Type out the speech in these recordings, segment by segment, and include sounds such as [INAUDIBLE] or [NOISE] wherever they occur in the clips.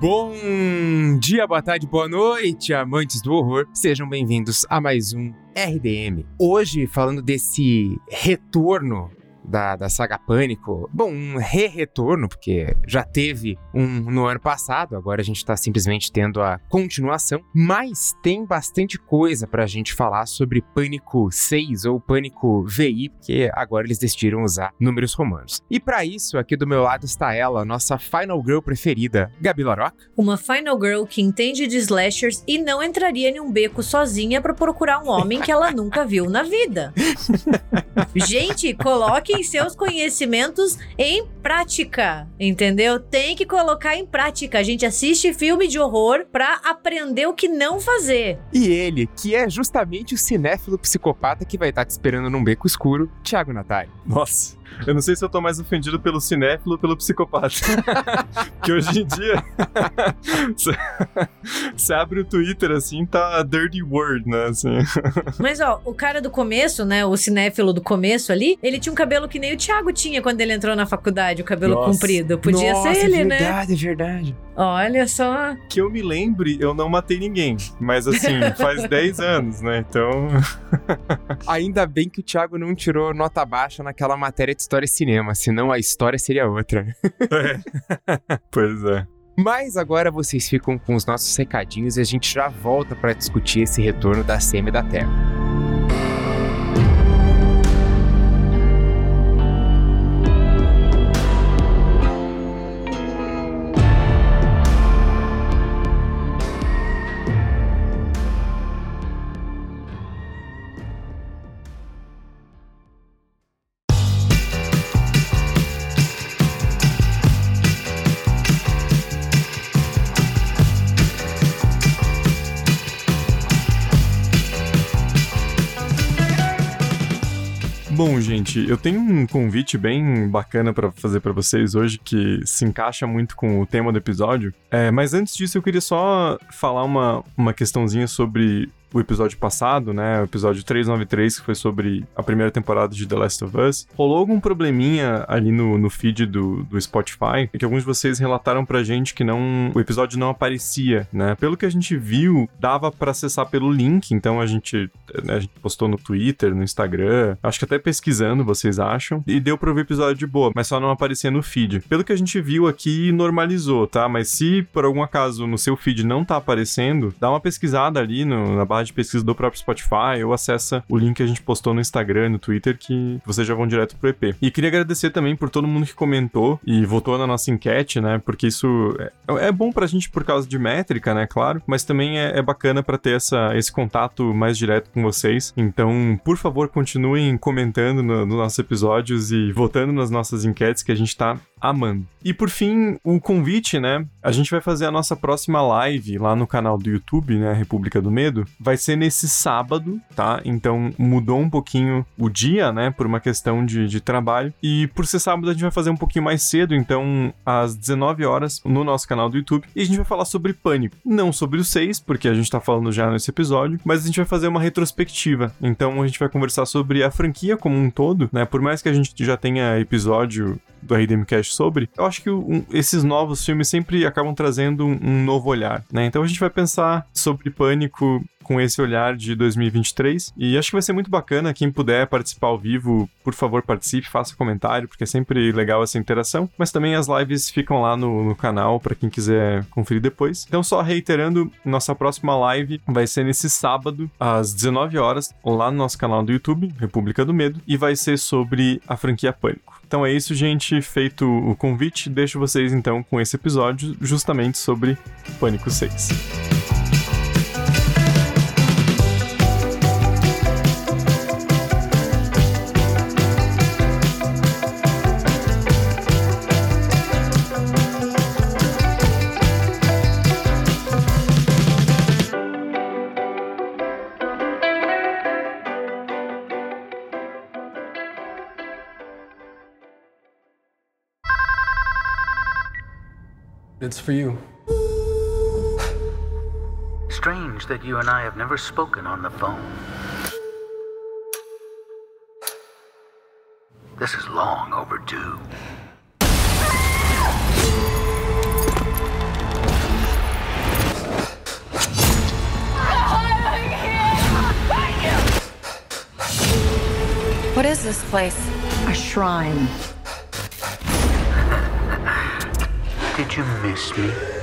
Bom dia, boa tarde, boa noite, amantes do horror. Sejam bem-vindos a mais um RDM. Hoje, falando desse retorno da, da saga Pânico. Bom, um re-retorno, porque já teve um no ano passado, agora a gente tá simplesmente tendo a continuação, mas tem bastante coisa pra gente falar sobre Pânico 6 ou Pânico VI, porque agora eles decidiram usar números romanos. E para isso, aqui do meu lado está ela, nossa Final Girl preferida, Gabi Larock. Uma Final Girl que entende de slashers e não entraria em um beco sozinha para procurar um homem que ela nunca viu na vida. [LAUGHS] gente, coloque coloquem seus conhecimentos em prática, entendeu? Tem que colocar em prática. A gente assiste filme de horror pra aprender o que não fazer. E ele, que é justamente o cinéfilo psicopata que vai estar te esperando num beco escuro, Thiago Natali. Nossa. Eu não sei se eu tô mais ofendido pelo cinéfilo ou pelo psicopata. [LAUGHS] que hoje em dia. [LAUGHS] Você abre o Twitter assim, tá dirty word, né? Assim. Mas ó, o cara do começo, né? O cinéfilo do começo ali, ele tinha um cabelo que nem o Thiago tinha quando ele entrou na faculdade, o cabelo Nossa. comprido. Podia Nossa, ser ele, é né? É verdade, é verdade. Olha só. Que eu me lembre, eu não matei ninguém. Mas assim, faz [LAUGHS] 10 anos, né? Então. Ainda bem que o Thiago não tirou nota baixa naquela matéria de história e cinema, senão a história seria outra. é. [LAUGHS] Pois é. Mas agora vocês ficam com os nossos recadinhos e a gente já volta para discutir esse retorno da SEMI da Terra. Bom, gente, eu tenho um convite bem bacana para fazer para vocês hoje que se encaixa muito com o tema do episódio. É, mas antes disso, eu queria só falar uma, uma questãozinha sobre o episódio passado, né? O episódio 393, que foi sobre a primeira temporada de The Last of Us, rolou algum probleminha ali no, no feed do, do Spotify, que alguns de vocês relataram pra gente que não o episódio não aparecia, né? Pelo que a gente viu, dava para acessar pelo link, então a gente, né, a gente postou no Twitter, no Instagram, acho que até pesquisando, vocês acham, e deu pra ver o episódio de boa, mas só não aparecia no feed. Pelo que a gente viu aqui, normalizou, tá? Mas se por algum acaso no seu feed não tá aparecendo, dá uma pesquisada ali no, na barra barra de pesquisa do próprio Spotify ou acessa o link que a gente postou no Instagram, no Twitter, que vocês já vão direto pro EP. E queria agradecer também por todo mundo que comentou e votou na nossa enquete, né? Porque isso é, é bom pra gente por causa de métrica, né? Claro, mas também é, é bacana para ter essa, esse contato mais direto com vocês. Então, por favor, continuem comentando nos no nossos episódios e votando nas nossas enquetes que a gente tá amando. E por fim, o convite, né? A gente vai fazer a nossa próxima live lá no canal do YouTube, né? República do Medo. Vai ser nesse sábado, tá? Então mudou um pouquinho o dia, né? Por uma questão de, de trabalho. E por ser sábado, a gente vai fazer um pouquinho mais cedo, então às 19 horas, no nosso canal do YouTube. E a gente vai falar sobre pânico. Não sobre o 6, porque a gente tá falando já nesse episódio, mas a gente vai fazer uma retrospectiva. Então a gente vai conversar sobre a franquia como um todo, né? Por mais que a gente já tenha episódio do RDM Cast sobre, eu acho que um, esses novos filmes sempre acabam trazendo um, um novo olhar, né? Então a gente vai pensar sobre Pânico com esse olhar de 2023. E acho que vai ser muito bacana. Quem puder participar ao vivo, por favor, participe, faça comentário, porque é sempre legal essa interação. Mas também as lives ficam lá no, no canal para quem quiser conferir depois. Então, só reiterando, nossa próxima live vai ser nesse sábado, às 19 horas, lá no nosso canal do YouTube, República do Medo, e vai ser sobre a franquia Pânico. Então é isso, gente. Feito o convite, deixo vocês então com esse episódio justamente sobre Pânico 6. It's for you. Strange that you and I have never spoken on the phone. This is long overdue. What is this place? A shrine. Did you miss me?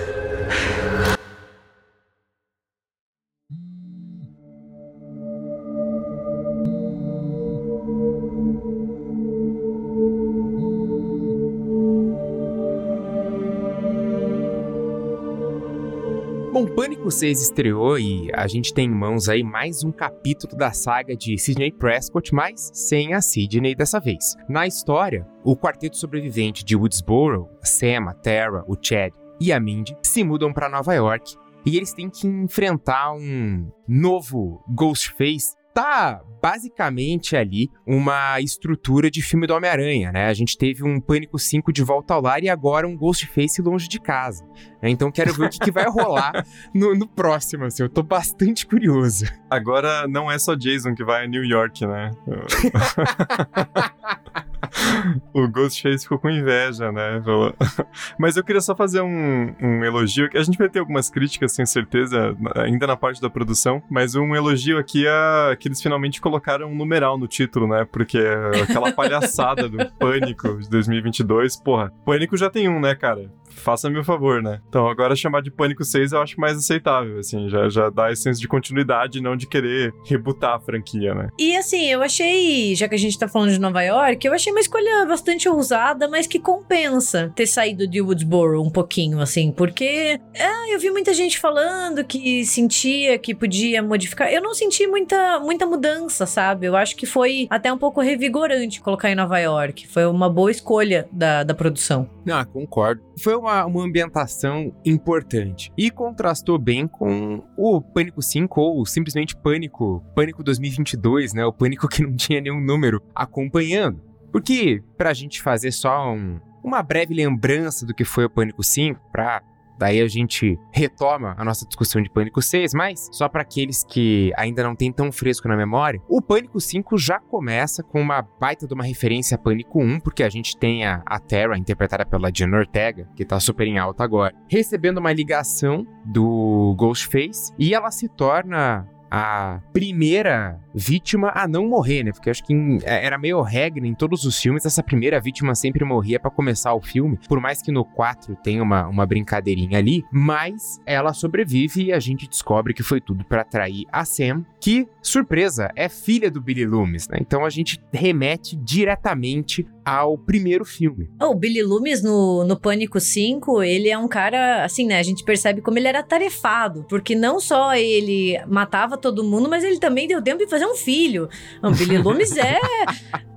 6 estreou e a gente tem em mãos aí mais um capítulo da saga de Sidney Prescott, mas sem a Sidney dessa vez. Na história, o quarteto sobrevivente de Woodsboro, a Sam, a Tara, o Chad e a Mindy, se mudam para Nova York e eles têm que enfrentar um novo Ghostface tá basicamente ali uma estrutura de filme do Homem-Aranha, né? A gente teve um Pânico 5 de volta ao lar e agora um Ghostface longe de casa. né? Então quero ver o que, que vai rolar [LAUGHS] no, no próximo, assim. Eu tô bastante curioso. Agora não é só Jason que vai a New York, né? [LAUGHS] [LAUGHS] o Ghostface ficou com inveja, né? [LAUGHS] Mas eu queria só fazer um, um elogio, que a gente vai ter algumas críticas, sem certeza, ainda na parte da produção, mas um elogio aqui é que eles finalmente colocaram um numeral no título, né? Porque aquela palhaçada do [LAUGHS] Pânico de 2022, porra, Pânico já tem um, né, cara? Faça-me o favor, né? Então agora chamar de Pânico 6 eu acho mais aceitável, assim, já, já dá esse senso de continuidade, não de querer rebutar a franquia, né? E assim, eu achei, já que a gente tá falando de Nova York, eu achei uma escolha bastante ousada, mas que compensa ter saído de Woodsboro um pouquinho, assim, porque ah, eu vi muita gente falando que sentia que podia modificar. Eu não senti muita, muita mudança, sabe? Eu acho que foi até um pouco revigorante colocar em Nova York. Foi uma boa escolha da, da produção. Ah, concordo. Foi uma, uma ambientação importante. E contrastou bem com o Pânico 5 ou simplesmente Pânico, Pânico 2022, né? O Pânico que não tinha nenhum número acompanhando. Porque, pra gente fazer só um- uma breve lembrança do que foi o Pânico 5, pra daí a gente retoma a nossa discussão de Pânico 6, mas só pra aqueles que ainda não tem tão fresco na memória, o Pânico 5 já começa com uma baita de uma referência a Pânico 1, porque a gente tem a, a Terra, interpretada pela Jenna Ortega, que tá super em alta agora, recebendo uma ligação do Ghostface, e ela se torna a primeira vítima a não morrer, né? Porque acho que em- é- era meio regra em todos os filmes, essa primeira vítima sempre morria pra começar o filme, por mais que no 4 tenha uma, uma brincadeirinha ali, mas ela sobrevive e a gente descobre que foi tudo pra atrair a Sam, que, surpresa, é filha do Billy Loomis, né? Então a gente remete diretamente ao primeiro filme. O Billy Loomis no, no Pânico 5, ele é um cara, assim, né? A gente percebe como ele era tarefado. Porque não só ele matava todo mundo, mas ele também deu tempo de fazer um filho. O Billy Loomis é. [LAUGHS]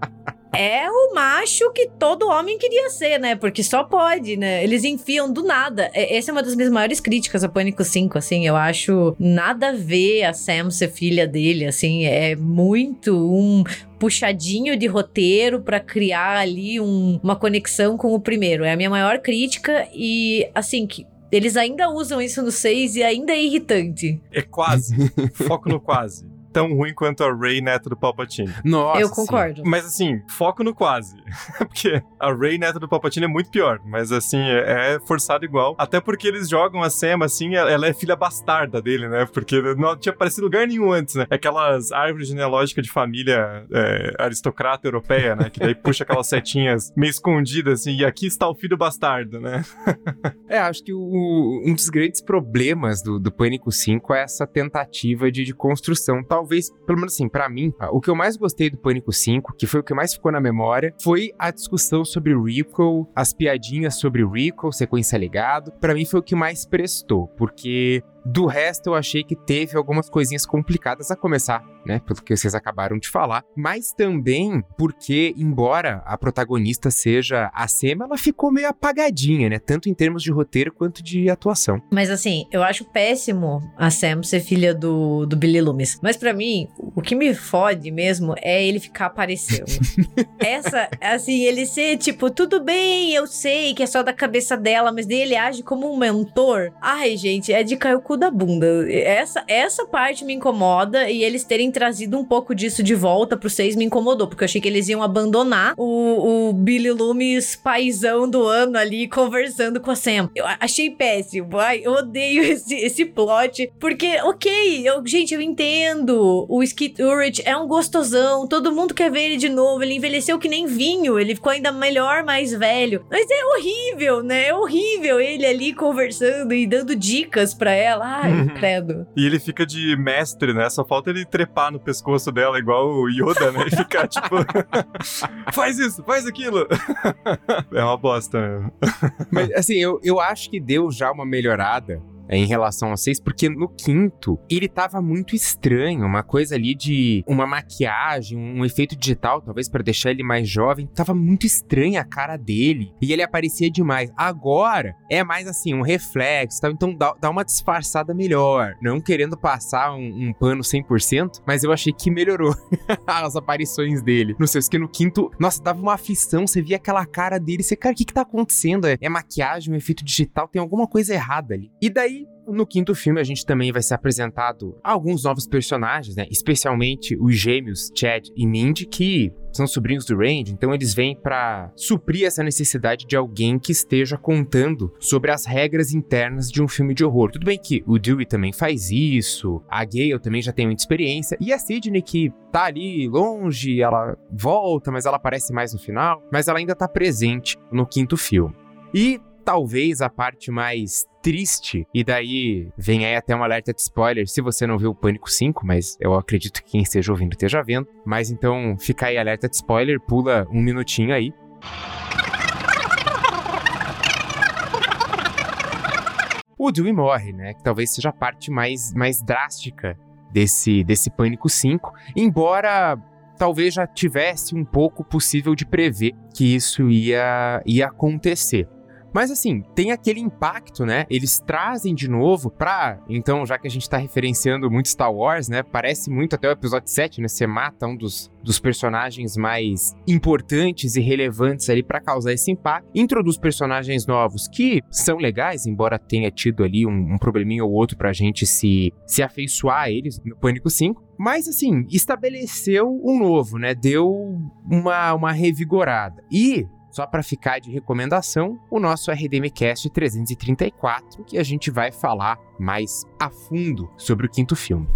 É o macho que todo homem queria ser, né? Porque só pode, né? Eles enfiam do nada. É- Essa é uma das minhas maiores críticas a Pânico 5, assim. Eu acho nada a ver a Sam ser filha dele, assim. É muito um puxadinho de roteiro pra criar ali um- uma conexão com o primeiro. É a minha maior crítica e, assim, que eles ainda usam isso no 6 e ainda é irritante. É quase. [LAUGHS] Foco no quase. Tão ruim quanto a Rey neta do Palpatine. Nossa, Eu sim. concordo. Mas assim, foco no quase. [LAUGHS] porque a Rey neta do Palpatine é muito pior. Mas assim, é, é forçado igual. Até porque eles jogam a Sam assim, ela é filha bastarda dele, né? Porque não tinha aparecido lugar nenhum antes, né? Aquelas árvores genealógicas de família é, aristocrata europeia, né? Que daí puxa aquelas setinhas meio escondidas assim. E aqui está o filho bastardo, né? [LAUGHS] É, acho que o- um dos grandes problemas do, do Pânico 5 é essa tentativa de, de construção. Talvez, pelo menos assim, pra mim, o que eu mais gostei do Pânico 5, que foi o que mais ficou na memória, foi a discussão sobre Rico, as piadinhas sobre Rico, sequência legado. Pra mim foi o que mais prestou, porque do resto eu achei que teve algumas coisinhas complicadas a começar, né? Pelo que vocês acabaram de falar. Mas também porque, embora a protagonista seja a Sema, ela ficou meio apagadinha, né? Tanto em termos de roteiro quanto de atuação. Mas assim, eu acho péssimo a Sam ser filha do, do Billy Loomis. Mas pra mim, o que me fode mesmo é ele ficar aparecendo. [LAUGHS] Essa, assim, ele ser tipo, tudo bem, eu sei que é só da cabeça dela, mas daí ele age como um mentor. Ai, gente, é de cair o cu da bunda. Essa, essa parte me incomoda e eles terem trazido um pouco disso de volta pro 6 me incomodou, porque eu achei que eles iam abandonar o, o Billy Loomis paizão do ano ali conversando com a Sam. Eu achei péssimo. Ai, eu odeio [LAUGHS] esse, esse plot, porque, ok, eu, gente, eu entendo. O Skid Ulrich é um gostosão, todo mundo quer ver ele de novo. Ele envelheceu que nem vinho, ele ficou ainda melhor, mais velho. Mas é horrível, né? É horrível ele ali conversando e dando dicas pra ela. Ai, Uhum. credo. E ele fica de mestre, né? Só falta ele trepar no pescoço dela, igual o Yoda, né? E ficar [LAUGHS] tipo. [LAUGHS] faz isso, faz aquilo. [LAUGHS] é uma bosta mesmo. Mas, assim, eu, eu acho que deu já uma melhorada em relação ao 6, porque no quinto ele tava muito estranho, uma coisa ali de uma maquiagem, um efeito digital, talvez pra deixar ele mais jovem, tava muito estranha a cara dele e ele aparecia demais. Agora é mais assim, um reflexo, tal, então dá, dá uma disfarçada melhor, não querendo passar um, um pano 100%, mas eu achei que melhorou [LAUGHS] as aparições dele. Não sei, que no quinto, nossa, dava uma aflição, você via aquela cara dele, você, cara, o que que tá acontecendo? É, é maquiagem, um efeito digital, tem alguma coisa errada ali. E daí, no quinto filme, a gente também vai ser apresentado alguns novos personagens, né? Especialmente os gêmeos Chad e Mindy, que são sobrinhos do Randy, então eles vêm pra suprir essa necessidade de alguém que esteja contando sobre as regras internas de um filme de horror. Tudo bem que o Dewey também faz isso, a Gale também já tem muita experiência, e a Sidney que tá ali longe, ela volta, mas ela aparece mais no final, mas ela ainda tá presente no quinto filme. E talvez a parte mais triste, e daí vem aí até um alerta de spoiler se você não viu o Pânico 5, mas eu acredito que quem esteja ouvindo esteja vendo. Mas então fica aí alerta de spoiler, pula um minutinho aí. O Dewey morre, né? Que talvez seja a parte mais, mais drástica desse, desse Pânico 5, embora talvez já tivesse um pouco possível de prever que isso ia, ia acontecer. Mas assim, tem aquele impacto, né? Eles trazem de novo pra. Então, já que a gente tá referenciando muito Star Wars, né? Parece muito até o episódio 7, né? Você mata um dos, dos personagens mais importantes e relevantes ali para causar esse impacto. Introduz personagens novos que são legais, embora tenha tido ali um, um probleminha ou outro pra gente se, se afeiçoar a eles no Pânico 5. Mas assim, estabeleceu um novo, né? Deu uma, uma revigorada. E só para ficar de recomendação, o nosso RDMcast 334, que a gente vai falar mais a fundo sobre o quinto filme.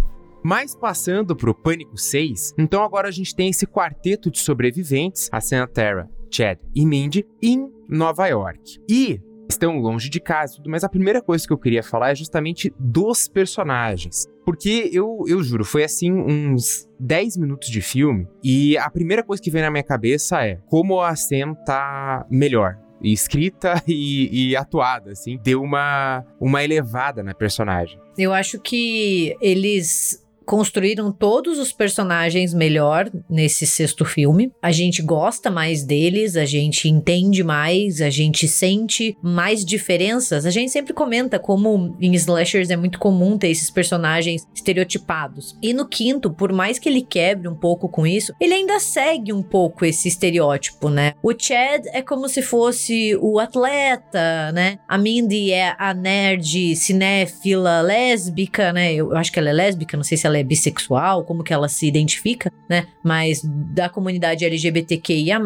Mas passando para o Pânico 6, então agora a gente tem esse quarteto de sobreviventes, a Santa Terra, Chad e Mindy, em Nova York. E estão longe de casa, mas a primeira coisa que eu queria falar é justamente dos personagens. Porque eu, eu juro, foi assim uns 10 minutos de filme e a primeira coisa que vem na minha cabeça é como a Sam tá melhor. Escrita [LAUGHS] e, e atuada, assim, deu uma, uma elevada na personagem. Eu acho que eles construíram todos os personagens melhor nesse sexto filme. A gente gosta mais deles, a gente entende mais, a gente sente mais diferenças. A gente sempre comenta como em slashers é muito comum ter esses personagens estereotipados. E no quinto, por mais que ele quebre um pouco com isso, ele ainda segue um pouco esse estereótipo, né? O Chad é como se fosse o atleta, né? A Mindy é a nerd cinéfila lésbica, né? Eu, acho que ela é lésbica, não sei se ela é bissexual, como que ela se identifica, né? Mas da comunidade LGBTQIA+,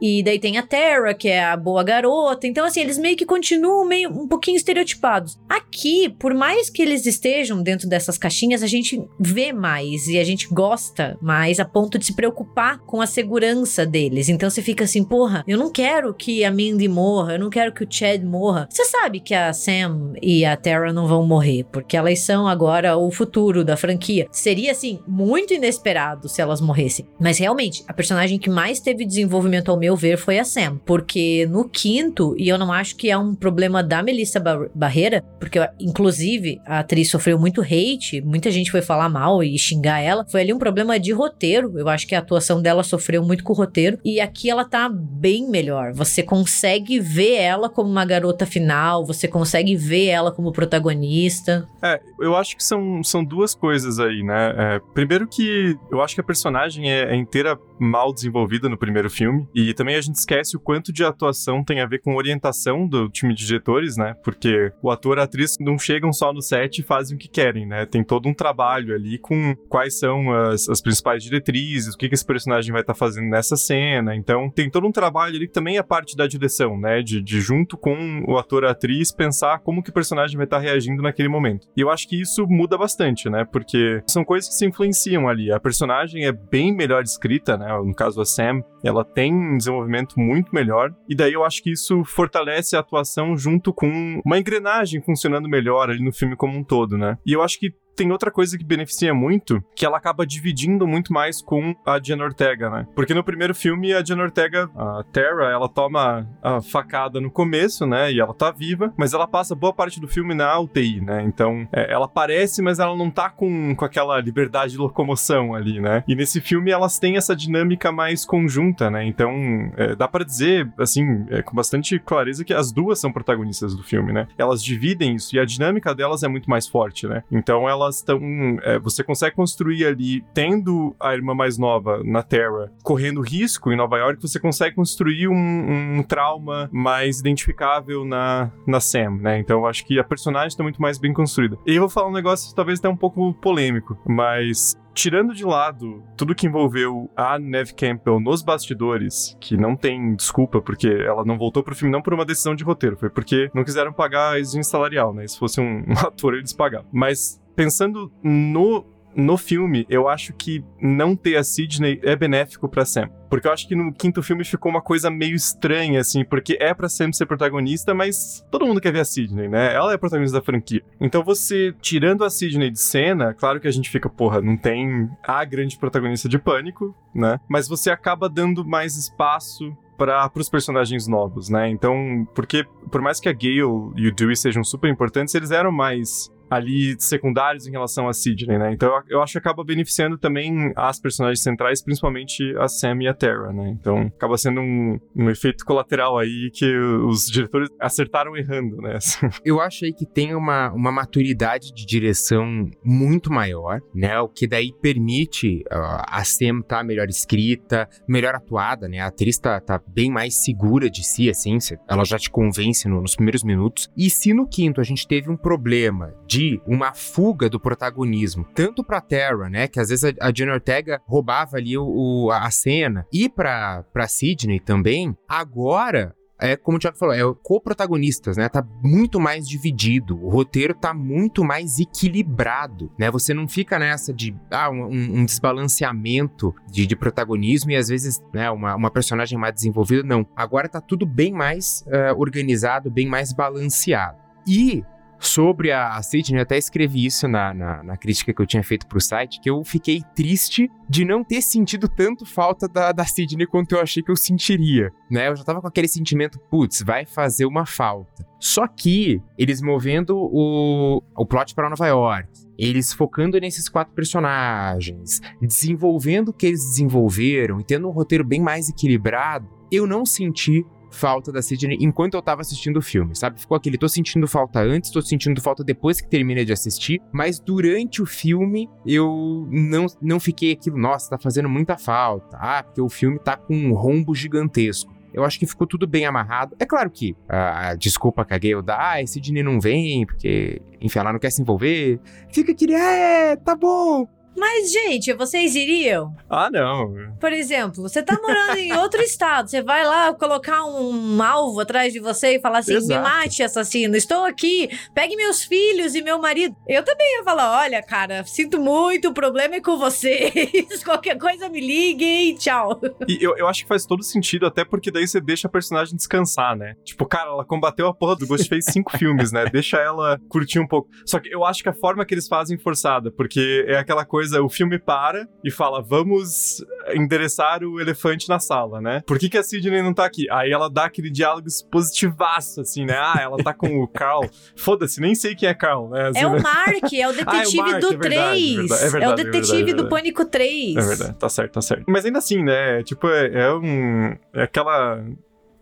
e daí tem a Terra, que é a boa garota. Então, assim, eles meio que continuam meio um pouquinho estereotipados. Aqui, por mais que eles estejam dentro dessas caixinhas, a gente vê mais e a gente gosta mais a ponto de se preocupar com a segurança deles. Então você fica assim, porra, eu não quero que a Mindy morra, eu não quero que o Chad morra. Você sabe que a Sam e a Terra não vão morrer, porque elas são agora o futuro da franquia. Seria, assim, muito inesperado se elas morressem. Mas realmente, a personagem que mais teve desenvolvimento, ao meu ver, foi a Sam. Porque no quinto, e eu não acho que é um problema da Melissa Bar Barreira, porque inclusive a atriz sofreu muito hate, muita gente foi falar mal e xingar ela. Foi ali um problema de roteiro. Eu acho que a atuação dela sofreu muito com o roteiro. E aqui ela tá bem melhor. Você consegue ver ela como uma garota final, você consegue ver ela como protagonista. É, eu acho que são, são duas coisas aí aí, né? É, primeiro que eu acho que a personagem é, é, inteira mal desenvolvida no primeiro filme, e também a gente esquece o quanto de atuação tem a ver com orientação do time de diretores, né? Porque o ator e a atriz não chegam só no set e fazem o que querem, né? Tem todo um trabalho ali com quais são as, as principais diretrizes, o que, que esse personagem vai estar tá fazendo nessa cena. Então, tem todo um trabalho ali que também é parte da direção, né? De, de junto com o ator e a atriz pensar como que o personagem vai estar tá reagindo naquele momento. E eu acho que isso muda bastante, né? Porque são coisas que se influenciam ali. A personagem é bem melhor escrita, né? No caso, a Sam, ela tem um desenvolvimento muito melhor. E daí eu acho que isso fortalece a atuação junto com uma engrenagem funcionando melhor ali no filme como um todo, né? E eu acho que tem outra coisa que beneficia muito, que ela acaba dividindo muito mais com a Diana Ortega, né? Porque no primeiro filme, a Diana Ortega, a Terra, ela toma a facada no começo, né? E ela tá viva, mas ela passa boa parte do filme na UTI, né? Então, é, ela aparece, mas ela não tá com, com aquela liberdade de locomoção ali, né? E nesse filme, elas têm essa dinâmica mais conjunta, né? Então, é, dá para dizer, assim, é, com bastante clareza que as duas são protagonistas do filme, né? Elas dividem isso e a dinâmica delas é muito mais forte, né? Então, ela elas estão. É, você consegue construir ali, tendo a irmã mais nova na Terra correndo risco em Nova York, você consegue construir um, um trauma mais identificável na, na Sam, né? Então eu acho que a personagem está muito mais bem construída. E eu vou falar um negócio talvez até um pouco polêmico, mas tirando de lado tudo que envolveu a Neve Campbell nos bastidores, que não tem desculpa, porque ela não voltou pro filme não por uma decisão de roteiro, foi porque não quiseram pagar a exigência salarial, né? Se fosse um, um [LAUGHS] ator, eles pagavam. Mas pensando no no filme, eu acho que não ter a Sidney é benéfico para Sam. Porque eu acho que no quinto filme ficou uma coisa meio estranha, assim, porque é pra Sam ser protagonista, mas todo mundo quer ver a Sidney, né? Ela é a protagonista da franquia. Então você, tirando a Sidney de cena, claro que a gente fica, porra, não tem a grande protagonista de pânico, né? Mas você acaba dando mais espaço para os personagens novos, né? Então, porque por mais que a Gale e o Dewey sejam super importantes, eles eram mais ali secundários em relação a Sidney, né? Então eu acho que acaba beneficiando também as personagens centrais, principalmente a Sam e a Terra, né? Então acaba sendo um, um efeito colateral aí que os diretores acertaram errando, né? [LAUGHS] eu acho aí que tem uma, uma maturidade de direção muito maior, né? O que daí permite uh, a Sam estar tá melhor escrita, melhor atuada, né? A atriz tá, tá bem mais segura de si, assim, ela já te convence no, nos primeiros minutos. E se no quinto a gente teve um problema de de uma fuga do protagonismo, tanto para Terra, né, que às vezes a, a Jenna Ortega roubava ali o, o, a cena, e para Sidney também. Agora é como o Thiago falou, é co-protagonistas, né? Tá muito mais dividido. O roteiro tá muito mais equilibrado, né? Você não fica nessa de ah, um, um desbalanceamento de, de, protagonismo e às vezes né, uma, uma personagem mais desenvolvida. Não. Agora tá tudo bem mais uh, organizado, bem mais balanceado. E sobre a, Sidney, eu até escrevi isso na, na, na, crítica que eu tinha feito pro site, que eu fiquei triste de não ter sentido tanto falta da, da Sidney quanto eu achei que eu sentiria, né? Eu já tava com aquele sentimento, putz, vai fazer uma falta. Só que eles movendo o, o plot para Nova York, eles focando nesses quatro personagens, desenvolvendo o que eles desenvolveram e tendo um roteiro bem mais equilibrado, eu não senti falta da Sidney enquanto eu tava assistindo o filme, sabe? Ficou aquele, tô sentindo falta antes, tô sentindo falta depois que terminei de assistir, mas durante o filme eu não, não fiquei aquilo, nossa, tá fazendo muita falta. Ah, porque o filme tá com um rombo gigantesco. Eu acho que ficou tudo bem amarrado. É claro que a, desculpa a Gale dá, ah, esse Sidney não vem, porque, enfim, ela não quer se envolver. Fica aquele, é, tá bom. Mas, gente, vocês iriam? Ah, não. Por exemplo, você tá morando em outro [LAUGHS] estado, você vai lá colocar um alvo atrás de você e falar assim: Exato. me mate, assassino, estou aqui, pegue meus filhos e meu marido. Eu também ia falar: olha, cara, sinto muito, o problema é com vocês. [LAUGHS] Qualquer coisa me liguem, tchau. E eu, eu acho que faz todo sentido, até porque daí você deixa a personagem descansar, né? Tipo, cara, ela combateu a porra do Ghost, fez cinco [LAUGHS] filmes, né? Deixa ela curtir um pouco. Só que eu acho que a forma que eles fazem forçada, porque é aquela coisa coisa, o filme para e fala, vamos endereçar o elefante na sala, né? Por que, que a Sidney não tá aqui? Aí ela dá aquele diálogo positivaço, assim, né? Ah, ela tá com o Carl. [LAUGHS] Foda-se, nem sei quem é Carl, né? Assim, é o Mark, é o detetive [LAUGHS] ah, é o Mark, do é 3. É, verdade, é, é, o detetive verdade, do Pânico 3. É verdade, tá certo, tá certo. Mas ainda assim, né? Tipo, é, é um. É aquela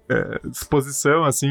é, exposição, assim,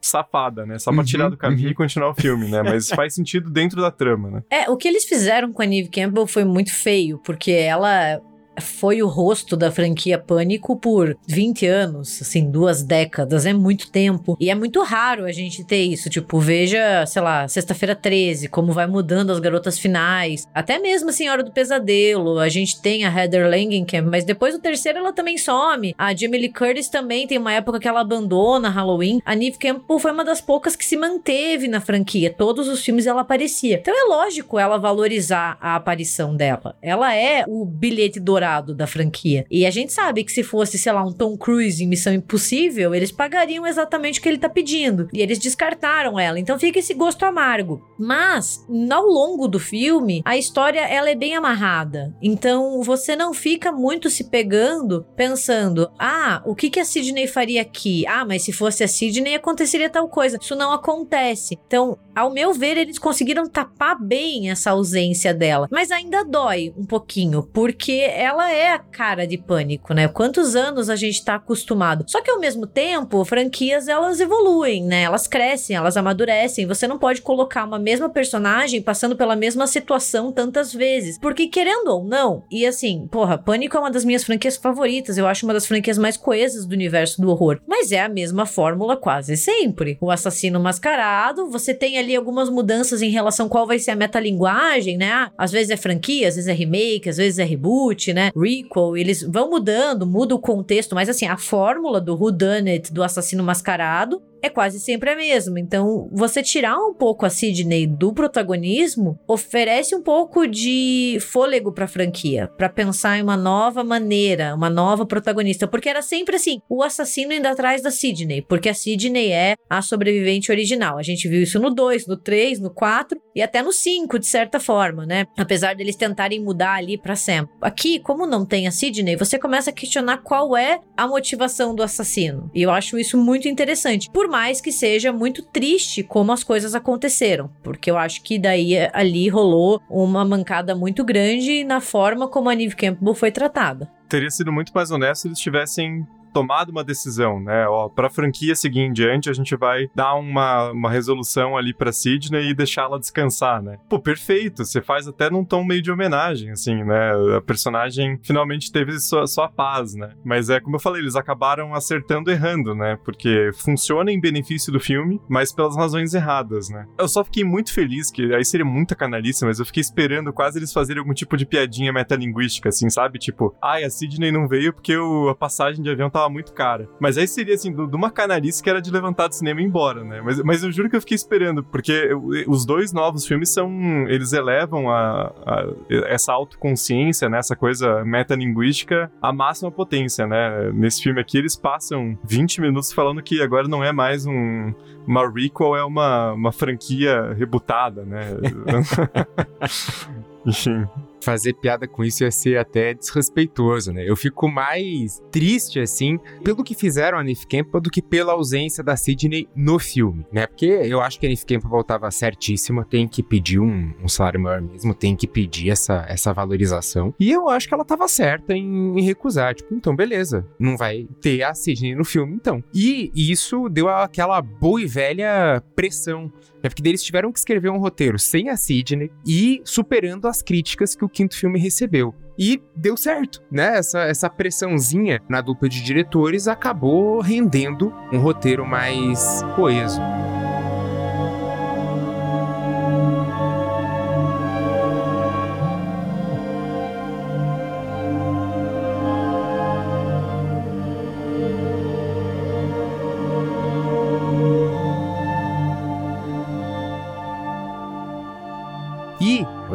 safada, né? Só pra Uhum, tirar do caminho uhum. e continuar o filme, né? Mas [LAUGHS] faz sentido dentro da trama, né? É, o que eles fizeram com a Neve Campbell foi muito feio, porque ela foi o rosto da franquia Pânico por 20 anos, assim, duas décadas, é muito tempo. E é muito raro a gente ter isso. Tipo, veja, sei lá, Sexta-feira 13, como vai mudando as garotas finais. Até mesmo a Senhora do Pesadelo, a gente tem a Heather Langenkamp, mas depois do terceiro ela também some. A Jamie Lee Curtis também tem uma época que ela abandona Halloween. A Neve Campbell foi uma das poucas que se manteve na franquia. Todos os filmes ela aparecia. Então é lógico ela valorizar a aparição dela. Ela é o bilhete dourado da franquia. E a gente sabe que se fosse, sei lá, um Tom Cruise em Missão Impossível, eles pagariam exatamente o que ele tá pedindo. E eles descartaram ela. Então fica esse gosto amargo. Mas, ao longo do filme, a história ela é bem amarrada. Então você não fica muito se pegando pensando: ah, o que, que a Sidney faria aqui? Ah, mas se fosse a Sidney aconteceria tal coisa. Isso não acontece. Então, ao meu ver, eles conseguiram tapar bem essa ausência dela. Mas ainda dói um pouquinho, porque ela é a cara de pânico, né? Quantos anos a gente tá acostumado. Só que ao mesmo tempo, franquias elas evoluem, né? Elas crescem, elas amadurecem. Você não pode colocar uma mesma personagem passando pela mesma situação tantas vezes. Porque querendo ou não, e assim, porra, Pânico é uma das minhas franquias favoritas. Eu acho uma das franquias mais coesas do universo do horror. Mas é a mesma fórmula quase sempre. O assassino mascarado, você tem ali algumas mudanças em relação qual vai ser a metalinguagem, né? Às vezes é franquia, às vezes é remake, às vezes é reboot, né? Requel, eles vão mudando, muda o contexto, mas assim, a fórmula do whodunit, do assassino mascarado, é quase sempre a mesma. Então, você tirar um pouco a Sidney do protagonismo oferece um pouco de fôlego pra franquia, pra pensar em uma nova maneira, uma nova protagonista, porque era sempre assim, o assassino indo atrás da Sidney, porque a Sidney é a sobrevivente original. A gente viu isso no 2, no 3, no 4 e até no 5, de certa forma, né? Apesar deles tentarem mudar ali pra Sam. Aqui, como não tem a Sidney, você começa a questionar qual é a motivação do assassino. E eu acho isso muito interessante. Por mais que seja muito triste como as coisas aconteceram, porque eu acho que daí ali rolou uma mancada muito grande na forma como a Neve Campbell foi tratada. Teria sido muito mais honesto se eles tivessem tomado uma decisão, né? Ó, pra franquia seguir em diante, a gente vai dar uma, uma resolução ali pra Sidney e deixá-la descansar, né? Pô, perfeito, você faz até num tom meio de homenagem, assim, né? A personagem finalmente teve sua, sua paz, né? Mas é como eu falei, eles acabaram acertando errando, né? Porque funciona em benefício do filme, mas pelas razões erradas, né? Eu só fiquei muito feliz, que aí seria muita canalice, mas eu fiquei esperando quase eles fazerem algum tipo de piadinha metalinguística, assim, sabe? Tipo, ai, a Sidney não veio porque o- a passagem de avião tava muito cara. Mas aí seria, assim, de uma canalice que era de levantar do cinema e ir embora, né? Mas, mas eu juro que eu fiquei esperando, porque o- os dois novos filmes são. Eles elevam a, a- essa autoconsciência, né? Essa coisa metalinguística à máxima potência, né? Nesse filme aqui, eles passam 20 minutos falando que agora não é mais um. Uma requel, é uma, uma franquia rebutada, né? [LAUGHS] Enfim. fazer piada com isso ia ser até desrespeitoso, né? Eu fico mais triste, assim, pelo que fizeram a Neve Campbell do que pela ausência da Sidney no filme, né? Porque eu acho que a Neve Campbell tava certíssima, tem que pedir um, um salário maior mesmo, tem que pedir essa, essa valorização. E eu acho que ela tava certa em, em recusar. Tipo, então beleza, não vai ter a Sidney no filme, então. E isso deu aquela boa e velha pressão porque daí eles tiveram que escrever um roteiro sem a Sidney e superando as críticas que o quinto filme recebeu. E deu certo, né? Essa, essa pressãozinha na dupla de diretores acabou rendendo um roteiro mais coeso.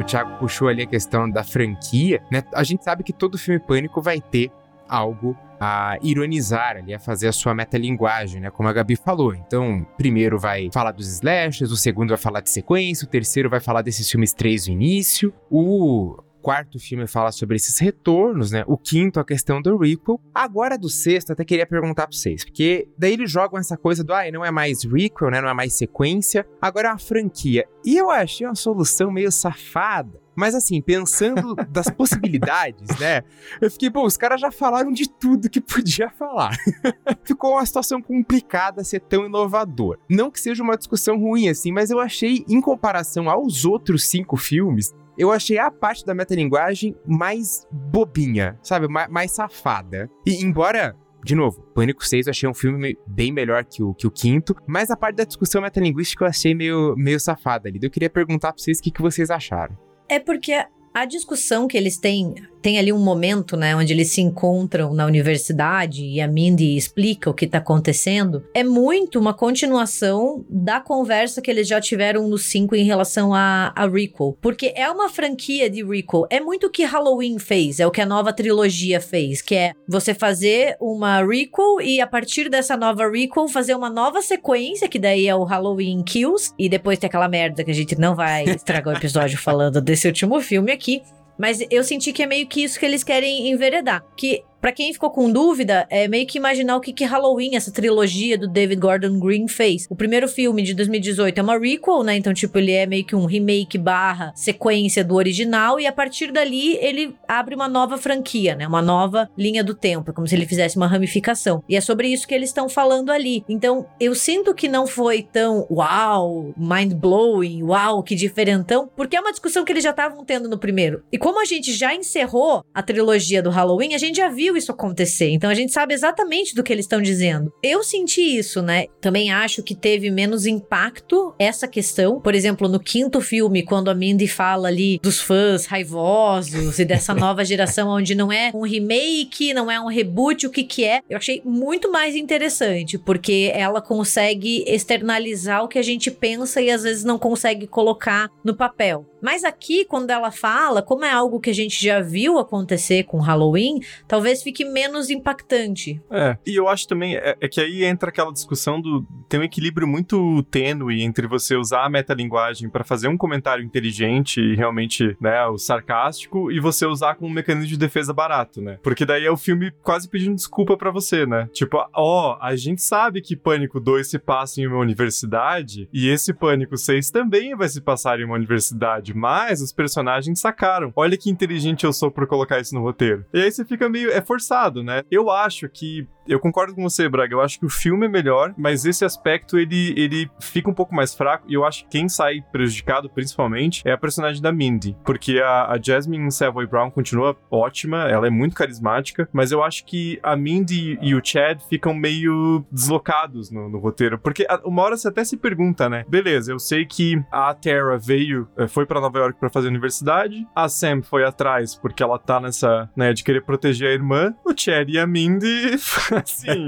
Thiago puxou ali a questão da franquia, né? A gente sabe que todo filme Pânico vai ter algo a ironizar ali, a fazer a sua metalinguagem, né? Como a Gabi falou. Então, primeiro vai falar dos slashers, o segundo vai falar de sequência, o terceiro vai falar desses filmes três no início, o quarto filme fala sobre esses retornos, né? O quinto, a questão do requel. Agora do sexto, até queria perguntar pra vocês, porque daí eles jogam essa coisa do, ah, não é mais requel, né? Não é mais sequência, agora é uma franquia. E eu achei uma solução meio safada. Mas assim, pensando [LAUGHS] das possibilidades, né? Eu fiquei, bom, os caras já falaram de tudo que podia falar. [LAUGHS] Ficou uma situação complicada ser tão inovador. Não que seja uma discussão ruim assim, mas eu achei, em comparação aos outros cinco filmes, eu achei a parte da metalinguagem mais bobinha, sabe? Mais, safada. E embora de novo, Pânico 6 eu achei um filme bem melhor que o, que o quinto, mas a parte da discussão metalinguística eu achei meio, meio safada ali. Eu queria perguntar pra vocês o que, que vocês acharam. É porque a discussão que eles têm tem ali um momento, né, onde eles se encontram na universidade e a Mindy explica o que tá acontecendo, é muito uma continuação da conversa que eles já tiveram no 5 em relação a, a Recall. Porque é uma franquia de Recall. É muito o que Halloween fez, é o que a nova trilogia fez, que é você fazer uma Recall e a partir dessa nova Recall fazer uma nova sequência, que daí é o Halloween Kills, e depois tem aquela merda que a gente não vai estragar o episódio [LAUGHS] falando desse último filme aqui. Mas eu senti que é meio que isso que eles querem enveredar. Que Pra quem ficou com dúvida, é meio que imaginar o que, que Halloween, essa trilogia do David Gordon Green, fez. O primeiro filme de 2018 é uma requel, né? Então, tipo, ele é meio que um remake barra sequência do original. E a partir dali, ele abre uma nova franquia, né? Uma nova linha do tempo. É como se ele fizesse uma ramificação. E é sobre isso que eles estão falando ali. Então, eu sinto que não foi tão uau, mind-blowing, uau, que diferentão. Porque é uma discussão que eles já estavam tendo no primeiro. E como a gente já encerrou a trilogia do Halloween, a gente já viu isso acontecer. Então a gente sabe exatamente do que eles estão dizendo. Eu senti isso, né? Também acho que teve menos impacto essa questão. Por exemplo, no quinto filme, quando a Mindy fala ali dos fãs raivosos e dessa [LAUGHS] nova geração onde não é um remake, não é um reboot, o que que é? Eu achei muito mais interessante, porque ela consegue externalizar o que a gente pensa e às vezes não consegue colocar no papel. Mas aqui, quando ela fala, como é algo que a gente já viu acontecer com Halloween, talvez fique menos impactante. É, e eu acho também é, é que aí entra aquela discussão do. Tem um equilíbrio muito tênue entre você usar a metalinguagem para fazer um comentário inteligente e realmente, né, o sarcástico, e você usar como um mecanismo de defesa barato, né? Porque daí é o filme quase pedindo desculpa para você, né? Tipo, ó, a gente sabe que Pânico 2 se passa em uma universidade, e esse Pânico 6 também vai se passar em uma universidade mas os personagens sacaram. Olha que inteligente eu sou por colocar isso no roteiro. E aí você fica meio. É forçado, né? Eu acho que eu concordo com você, Braga. Eu acho que o filme é melhor, mas esse aspecto ele, ele fica um pouco mais fraco. E eu acho que quem sai prejudicado, principalmente, é a personagem da Mindy. Porque a, a Jasmine Savoy Brown continua ótima, ela é muito carismática, mas eu acho que a Mindy e o Chad ficam meio deslocados no, no roteiro. Porque a, uma hora você até se pergunta, né? Beleza, eu sei que a Terra veio, eh, foi para Nova York para fazer universidade, a Sam foi atrás porque ela tá nessa, né, de querer proteger a irmã, o Chad e a Mindy [LAUGHS] assim.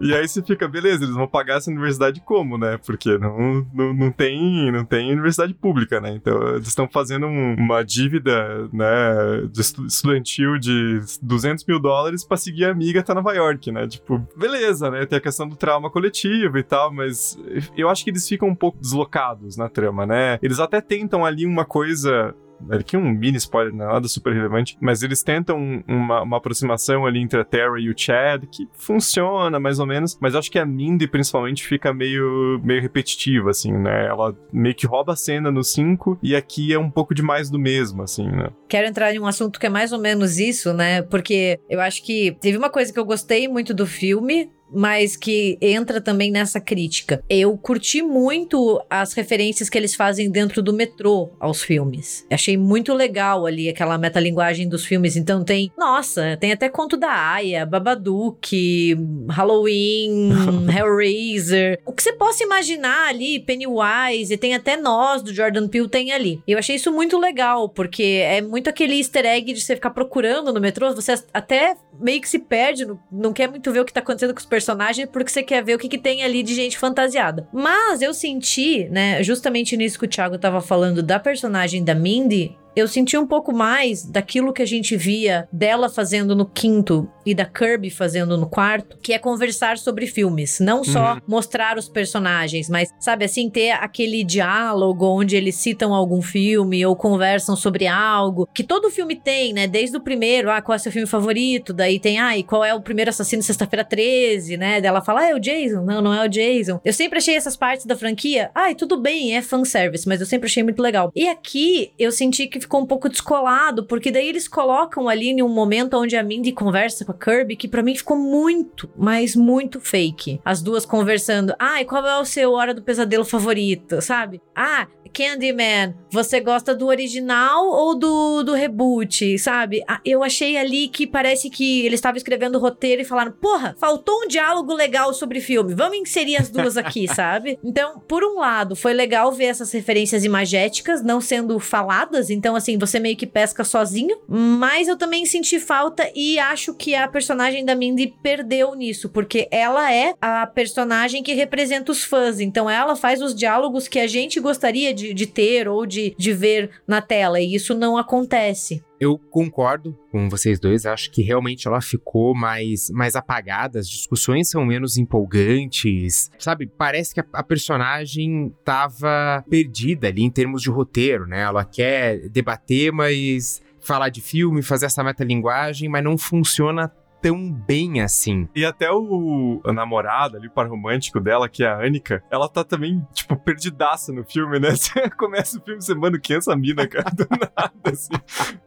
e aí você fica, beleza, eles vão pagar essa universidade como, né? Porque não, não, não, tem, não tem universidade pública, né? Então eles estão fazendo um, uma dívida, né, de estudantil de 200 mil dólares pra seguir a amiga até Nova York, né? Tipo, beleza, né? Tem a questão do trauma coletivo e tal, mas eu acho que eles ficam um pouco deslocados na trama, né? Eles até tentam ali uma coisa aqui um mini spoiler, é nada super relevante, mas eles tentam uma, uma, aproximação ali entre a Terra e o Chad, que funciona mais ou menos, mas acho que a Mindy principalmente fica meio, meio repetitiva, assim, né? Ela meio que rouba a cena no 5 e aqui é um pouco de mais do mesmo, assim, né? Quero entrar em um assunto que é mais ou menos isso, né? Porque eu acho que teve uma coisa que eu gostei muito do filme, mas que entra também nessa crítica. Eu curti muito as referências que eles fazem dentro do metrô aos filmes. Achei muito legal ali aquela metalinguagem dos filmes. Então tem, nossa, tem até conto da Aya, Babadook, Halloween, [LAUGHS] Hellraiser. O que você possa imaginar ali, Pennywise, e tem até nós do Jordan Peele tem ali. Eu achei isso muito legal, porque é muito aquele easter egg de você ficar procurando no metrô, você até meio que se perde, não quer muito ver o que tá acontecendo com os personagem porque você quer ver o que, que tem ali de gente fantasiada. Mas eu senti, né, justamente nisso que o Thiago tava falando da personagem da Mindy, eu senti um pouco mais daquilo que a gente via dela fazendo no quinto e da Kirby fazendo no quarto, que é conversar sobre filmes. Não só Uhum. mostrar os personagens, mas, sabe assim, ter aquele diálogo onde eles citam algum filme ou conversam sobre algo. Que todo filme tem, né? Desde o primeiro, ah, qual é seu filme favorito? Daí tem, ah, e qual é o primeiro assassino sexta-feira 13, né? Daí ela fala, ah, é o Jason. Não, não é o Jason. Eu sempre achei essas partes da franquia, ai, tudo bem, é fanservice, mas eu sempre achei muito legal. E aqui eu senti que ficou um pouco descolado, porque daí eles colocam ali em um momento onde a Mindy conversa com a Kirby, que pra mim ficou muito, mas muito fake. As duas conversando, ai, qual é o seu Hora do Pesadelo favorito, sabe? Ah, Candyman, você gosta do original ou do, do reboot, sabe? Ah, eu achei ali que parece que eles estavam escrevendo o roteiro e falaram: porra, faltou um diálogo legal sobre filme, vamos inserir as duas aqui, [LAUGHS] sabe? Então, por um lado, foi legal ver essas referências imagéticas não sendo faladas, então, assim, você meio que pesca sozinho, mas eu também senti falta e acho que a personagem da Mindy perdeu nisso, porque ela é a personagem que representa os fãs, então ela faz os diálogos que a gente gostaria de, de ter ou de, de ver na tela, e isso não acontece. Eu concordo com vocês dois, acho que realmente ela ficou mais, mais apagada, as discussões são menos empolgantes, sabe? Parece que a, a personagem tava perdida ali em termos de roteiro, né? Ela quer debater, mas falar de filme, fazer essa metalinguagem, mas não funciona tão bem assim. E até o a namorada ali, o par romântico dela, que é a Annika, ela tá também, tipo, perdidaça no filme, né? [LAUGHS] Você começa o filme, você, mano, quem é essa mina, cara? Do nada, assim.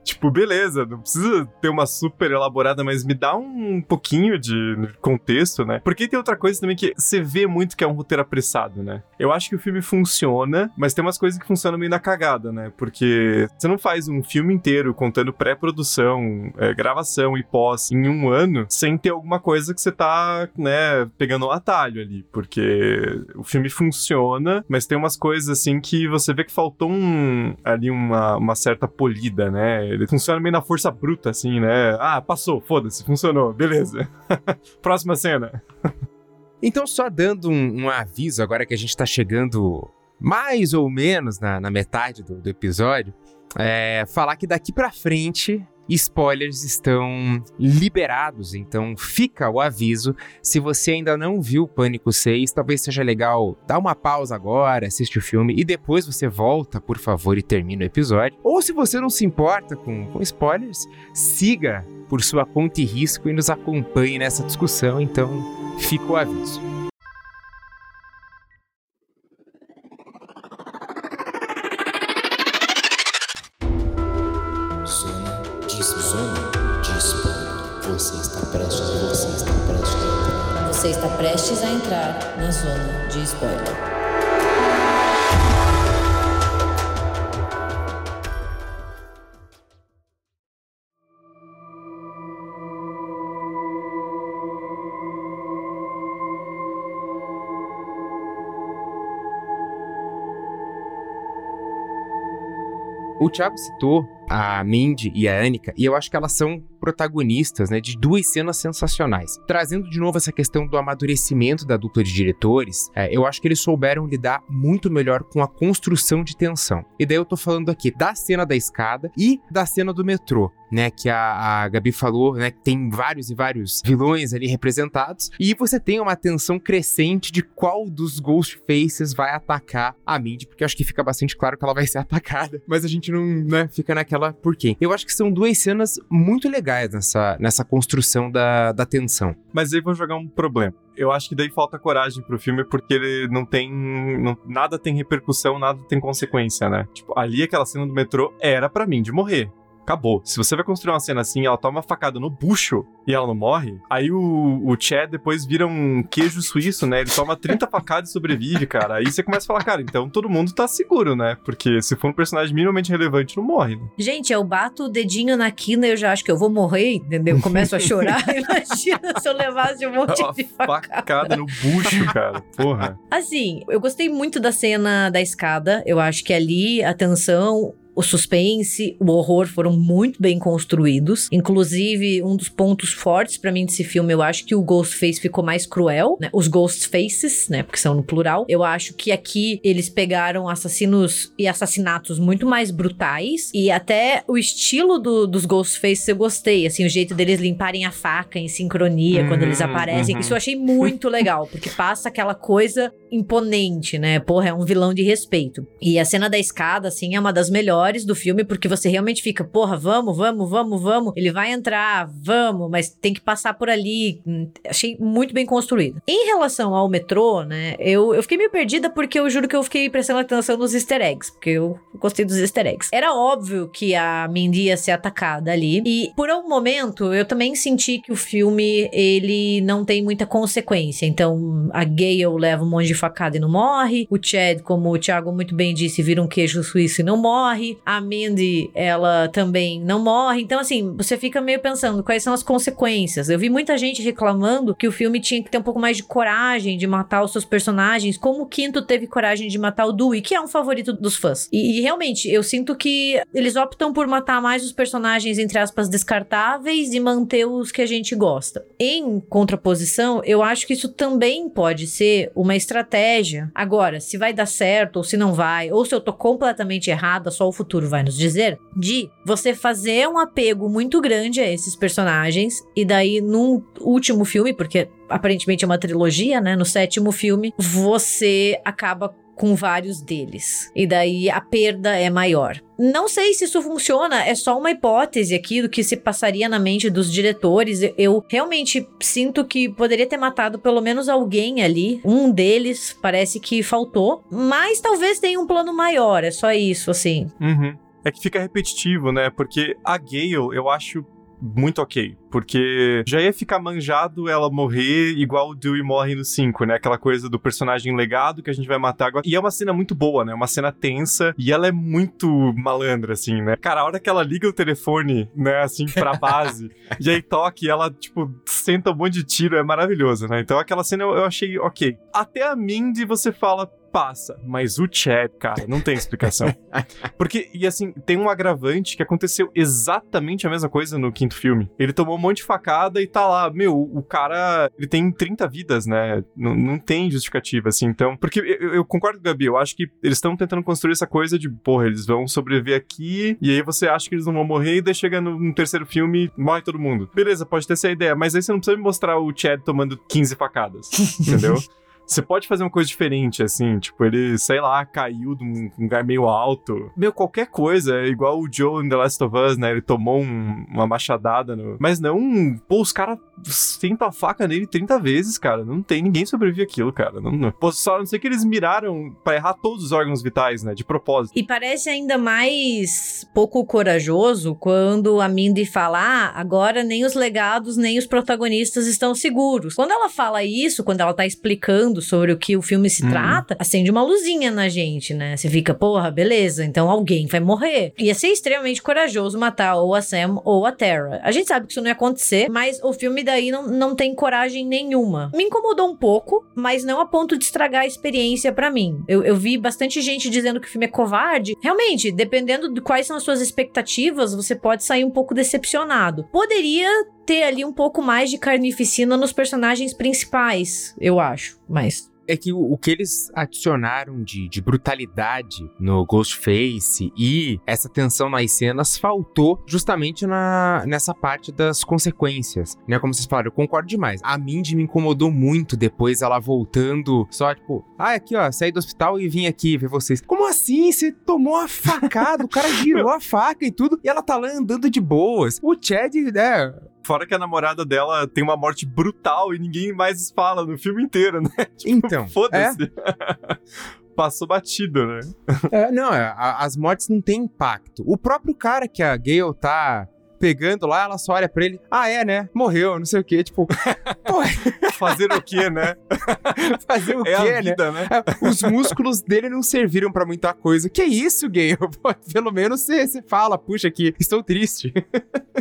Tipo, beleza, não precisa ter uma super elaborada, mas me dá um pouquinho de contexto, né? Porque tem outra coisa também que você vê muito que é um roteiro apressado, né? Eu acho que o filme funciona, mas tem umas coisas que funcionam meio na cagada, né? Porque você não faz um filme inteiro contando pré-produção, é, gravação e pós em um ano sem ter alguma coisa que você tá, né, pegando um atalho ali. Porque o filme funciona, mas tem umas coisas assim que você vê que faltou um, ali uma, uma certa polida, né? Ele funciona meio na força bruta, assim, né? Ah, passou, foda-se, funcionou, beleza. [LAUGHS] Próxima cena. Então, só dando um, um aviso, agora que a gente tá chegando mais ou menos na, na metade do, do episódio, é, falar que daqui pra frente spoilers estão liberados, então fica o aviso. Se você ainda não viu Pânico 6, talvez seja legal dar uma pausa agora, assiste o filme e depois você volta, por favor, e termina o episódio. Ou se você não se importa com, com spoilers, siga por sua conta e risco e nos acompanhe nessa discussão, então fica o aviso. Você está prestes a entrar na zona de spoiler. O Thiago citou a Mindy e a Annika, e eu acho que elas são protagonistas né, de duas cenas sensacionais. Trazendo de novo essa questão do amadurecimento da dupla de diretores, é, eu acho que eles souberam lidar muito melhor com a construção de tensão. E daí eu tô falando aqui da cena da escada e da cena do metrô, né? Que a, a Gabi falou, né? Que tem vários e vários vilões ali representados, e você tem uma tensão crescente de qual dos Ghost Faces vai atacar a Mindy, porque eu acho que fica bastante claro que ela vai ser [LAUGHS] atacada, mas a gente não, né, fica naquela por quê. Eu acho que são duas cenas muito legais nessa, nessa construção da, da tensão. Mas aí vou jogar um problema. Eu acho que daí falta coragem pro filme porque ele não tem. não- nada tem repercussão, nada tem consequência, né? Tipo, ali aquela cena do metrô era pra mim de morrer. Acabou. Se você vai construir uma cena assim, ela toma uma facada no bucho e ela não morre, aí o, o Chad depois vira um queijo suíço, né? Ele toma 30 [LAUGHS] facadas e sobrevive, cara. Aí você começa a falar, cara, então todo mundo tá seguro, né? Porque se for um personagem minimamente relevante, não morre. Né? Gente, eu bato o dedinho na quina e eu já acho que eu vou morrer, entendeu? Eu começo a chorar. [LAUGHS] Imagina se eu levasse um monte Uma de facada. facada no bucho, cara. Porra. Assim, eu gostei muito da cena da escada. Eu acho que ali a tensão. O suspense, o horror foram muito bem construídos. Inclusive, um dos pontos fortes pra mim desse filme, eu acho que o Ghostface ficou mais cruel, né? Os Ghost Faces, né? Porque são no plural. Eu acho que aqui eles pegaram assassinos e assassinatos muito mais brutais. E até o estilo do- dos Ghost Faces eu gostei. Assim, o jeito deles limparem a faca em sincronia quando eles Uhum, aparecem. uhum. Isso eu achei muito legal, porque passa aquela coisa imponente, né? Porra, é um vilão de respeito. E a cena da escada, assim, é uma das melhores do filme, porque você realmente fica, porra, vamos, vamos, vamos, vamos. Ele vai entrar, vamos, mas tem que passar por ali. Hum, Achei muito bem construído. Em relação ao metrô, né? Eu, eu fiquei meio perdida porque eu juro que eu fiquei prestando atenção nos easter eggs, porque eu gostei dos easter eggs. Era óbvio que a Mindy ia ser atacada ali. E por um momento eu também senti que o filme ele não tem muita consequência. Então a Gale leva um monte de facada e não morre. O Chad, como o Thiago muito bem disse, vira um queijo suíço e não morre. A Mindy, ela também não morre. Então, assim, você fica meio pensando quais são as consequências. Eu vi muita gente reclamando que o filme tinha que ter um pouco mais de coragem de matar os seus personagens, como o quinto teve coragem de matar o Dewey, que é um favorito dos fãs. E, e realmente, eu sinto que eles optam por matar mais os personagens, entre aspas, descartáveis e manter os que a gente gosta. Em contraposição, eu acho que isso também pode ser uma estratégia. Agora, se vai dar certo ou se não vai, ou se eu tô completamente errada, só o futuro vai nos dizer, de você fazer um apego muito grande a esses personagens e daí num último filme, porque aparentemente é uma trilogia, né? No sétimo filme, você acaba com vários deles. E daí a perda é maior. Não sei se isso funciona, é só uma hipótese aqui do que se passaria na mente dos diretores. Eu- realmente sinto que poderia ter matado pelo menos alguém ali. Um deles parece que faltou, mas talvez tenha um plano maior, é só isso, assim. Uhum. É que fica repetitivo, né? Porque a Gale, eu acho muito ok. Porque já ia ficar manjado ela morrer igual o Dewey morre no 5, né? Aquela coisa do personagem legado que a gente vai matar agora. E é uma cena muito boa, né? Uma cena tensa. E ela é muito malandra, assim, né? Cara, a hora que ela liga o telefone, né, assim, pra base, [LAUGHS] e aí toca e ela, tipo, senta um monte de tiro, é maravilhoso, né? Então aquela cena eu, eu achei ok. Até a Mindy você fala. Passa, mas o Chad, cara, não tem explicação. [LAUGHS] Porque, e assim, tem um agravante que aconteceu exatamente a mesma coisa no quinto filme. Ele tomou um monte de facada e tá lá. Meu, o cara, ele tem 30 vidas, né? Não, não tem justificativa, assim. Então, porque eu, eu concordo com o Gabi, eu acho que eles estão tentando construir essa coisa de, porra, eles vão sobreviver aqui, e aí você acha que eles não vão morrer, e daí chega no, no terceiro filme morre todo mundo. Beleza, pode ter essa ideia, mas aí você não precisa me mostrar o Chad tomando 15 facadas, [LAUGHS] entendeu? Você pode fazer uma coisa diferente, assim, tipo, ele, sei lá, caiu de um lugar meio alto. Meu, qualquer coisa, é igual o Joe in The Last of Us, né? Ele tomou um- uma machadada no. Mas não, pô, os caras sentam a faca nele 30 vezes, cara. Não tem ninguém sobrevive aquilo, cara. Não, não. Pô, só não sei que eles miraram pra errar todos os órgãos vitais, né? De propósito. E parece ainda mais pouco corajoso quando a Mindy fala: ah, agora nem os legados nem os protagonistas estão seguros. Quando ela fala isso, quando ela tá explicando sobre o que o filme se Hum. trata, acende uma luzinha na gente, né? Você fica, porra, beleza, então alguém vai morrer. Ia ser extremamente corajoso matar ou a Sam ou a Tara. A gente sabe que isso não ia acontecer, mas o filme daí não, não tem coragem nenhuma. Me incomodou um pouco, mas não a ponto de estragar a experiência pra mim. Eu, eu vi bastante gente dizendo que o filme é covarde. Realmente, dependendo de quais são as suas expectativas, você pode sair um pouco decepcionado. Poderia ter ali um pouco mais de carnificina nos personagens principais, eu acho. Mas É que o, o que eles adicionaram de, de brutalidade no Ghostface e essa tensão nas cenas faltou justamente na, nessa parte das consequências, né? Como vocês falaram, eu concordo demais. A Mindy me incomodou muito depois ela voltando só, tipo, ah, aqui ó, saí do hospital e vim aqui ver vocês. Como assim? Você tomou a facada, o cara [LAUGHS] girou a faca e tudo, e ela tá lá andando de boas. O Chad, né? Fora que a namorada dela tem uma morte brutal e ninguém mais fala no filme inteiro, né? [LAUGHS] Então, Foda-se. [LAUGHS] Passou batido, né? É, não, é, as mortes não têm impacto. O próprio cara que a Gale tá pegando lá, ela só olha pra ele, ah, é, né? Morreu, não sei o quê. Tipo, [LAUGHS] Fazer o quê, né? [LAUGHS] fazer o é quê, né? vida, né? É, Os músculos dele não serviram pra muita coisa. Que isso? [LAUGHS] Pô, pelo menos você você fala, puxa, aqui, estou triste.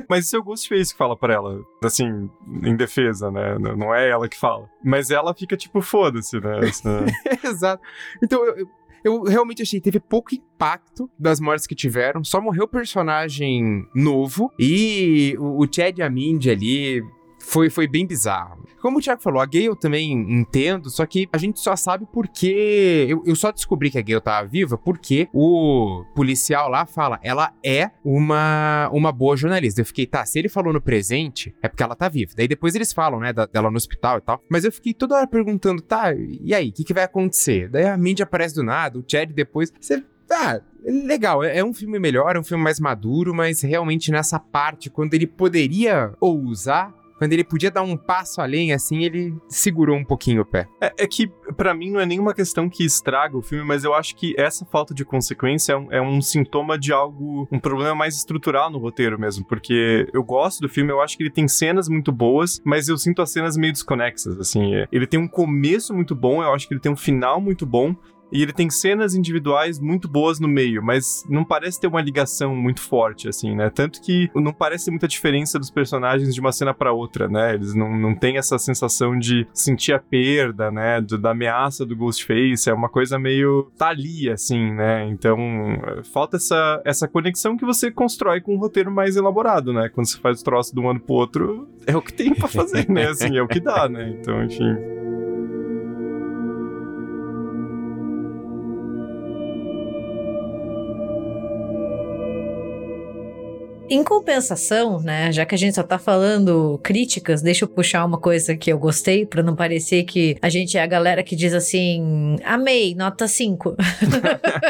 Mas isso é o Ghostface que fala pra ela, assim, em defesa, né? Não é ela que fala. Mas ela fica tipo, foda-se, né? Essa- Exato. Então, eu, eu- realmente achei teve pouco impacto das mortes que tiveram. Só morreu personagem novo. E o, o Chad e a Mindy ali foi, foi bem bizarro. Como o Thiago falou, a Gale também entendo, só que a gente só sabe porque. Eu, eu só descobri que a Gale tava viva porque o policial lá fala, ela é uma, uma boa jornalista. Eu fiquei, tá, se ele falou no presente, é porque ela tá viva. Daí depois eles falam, né, da, dela no hospital e tal. Mas eu fiquei toda hora perguntando, tá, e aí, o que, que vai acontecer? Daí a Mindy aparece do nada, o Chad depois. Você. Ah, legal, é, é um filme melhor, é um filme mais maduro, mas realmente nessa parte, quando ele poderia ousar, quando ele podia dar um passo além, assim, ele segurou um pouquinho o pé. É, é que, para mim, não é nenhuma questão que estraga o filme, mas eu acho que essa falta de consequência é um, é um, sintoma de algo, um problema mais estrutural no roteiro mesmo, porque eu gosto do filme, eu acho que ele tem cenas muito boas, mas eu sinto as cenas meio desconexas, assim. Ele tem um começo muito bom, eu acho que ele tem um final muito bom, e ele tem cenas individuais muito boas no meio, mas não parece ter uma ligação muito forte, assim, né? Tanto que não parece muita diferença dos personagens de uma cena para outra, né? Eles não, não têm essa sensação de sentir a perda, né? Do, da ameaça do Ghostface. É uma coisa meio tá ali, assim, né? Então, falta essa, essa conexão que você constrói com um roteiro mais elaborado, né? Quando você faz o troço de um ano pro outro, é o que tem para fazer, né? Assim, é o que dá, né? Então, enfim. Em compensação, né, já que a gente só tá falando críticas, deixa eu puxar uma coisa que eu gostei, para não parecer que a gente é a galera que diz assim: amei, nota 5.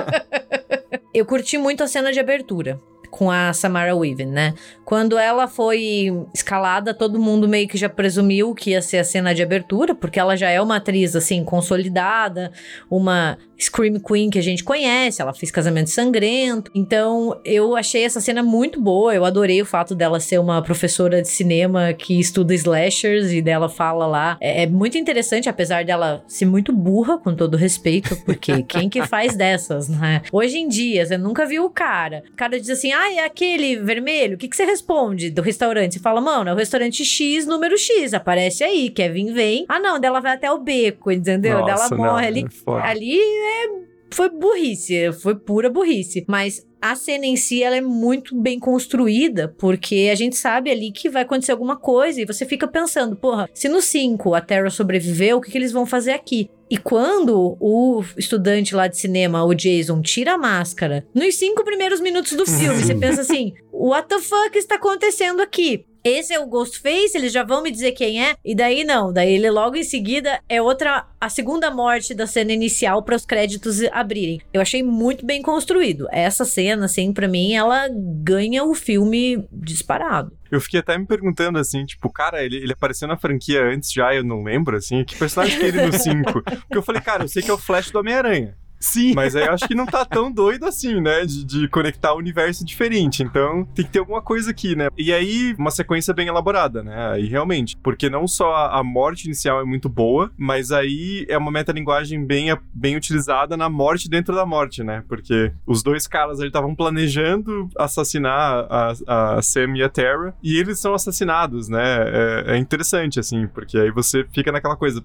[LAUGHS] eu curti muito a cena de abertura com a Samara Weaving, né? Quando ela foi escalada, todo mundo meio que já presumiu que ia ser a cena de abertura, porque ela já é uma atriz assim consolidada, uma Scream Queen que a gente conhece, ela fez Casamento Sangrento. Então, eu achei essa cena muito boa. Eu adorei o fato dela ser uma professora de cinema que estuda slashers e dela fala lá. É, é muito interessante, apesar dela ser muito burra, com todo respeito, porque [LAUGHS] quem que faz dessas, né? Hoje em dia, você nunca viu o cara. O cara diz assim: ah, é aquele vermelho? O que, que você responde do restaurante? Você fala, mano, é o restaurante X, número X, aparece aí. Kevin vem. Ah, não, dela vai até o beco, entendeu? Nossa, dela morre não, ali. é ali é foi burrice, foi pura burrice. Mas a cena em si, ela é muito bem construída, porque a gente sabe ali que vai acontecer alguma coisa e você fica pensando, porra, se no 5 a Terra sobreviveu, o que, que eles vão fazer aqui? E quando o estudante lá de cinema, o Jason, tira a máscara, nos cinco primeiros minutos do filme, você pensa assim: what the fuck está acontecendo aqui? Esse é o Ghostface, eles já vão me dizer quem é. E daí não, daí ele logo em seguida é outra, a segunda morte da cena inicial para os créditos abrirem. Eu achei muito bem construído. Essa cena, assim, para mim, ela ganha o filme disparado. Eu fiquei até me perguntando assim, tipo, cara, ele, ele apareceu na franquia antes já, eu não lembro, assim, que personagem que é ele no [LAUGHS] 5? Porque eu falei, cara, eu sei que é o Flash do Homem-Aranha. Sim. Mas aí eu acho que não tá tão doido assim, né? De, de conectar o universo diferente. Então tem que ter alguma coisa aqui, né? E aí, uma sequência bem elaborada, né? Aí realmente. Porque não só a, morte inicial é muito boa, mas aí é uma metalinguagem bem, bem utilizada na morte dentro da morte, né? Porque os dois caras ali estavam planejando assassinar a, a Sam e a Terra, e eles são assassinados, né? É, é interessante, assim, porque aí você fica naquela coisa.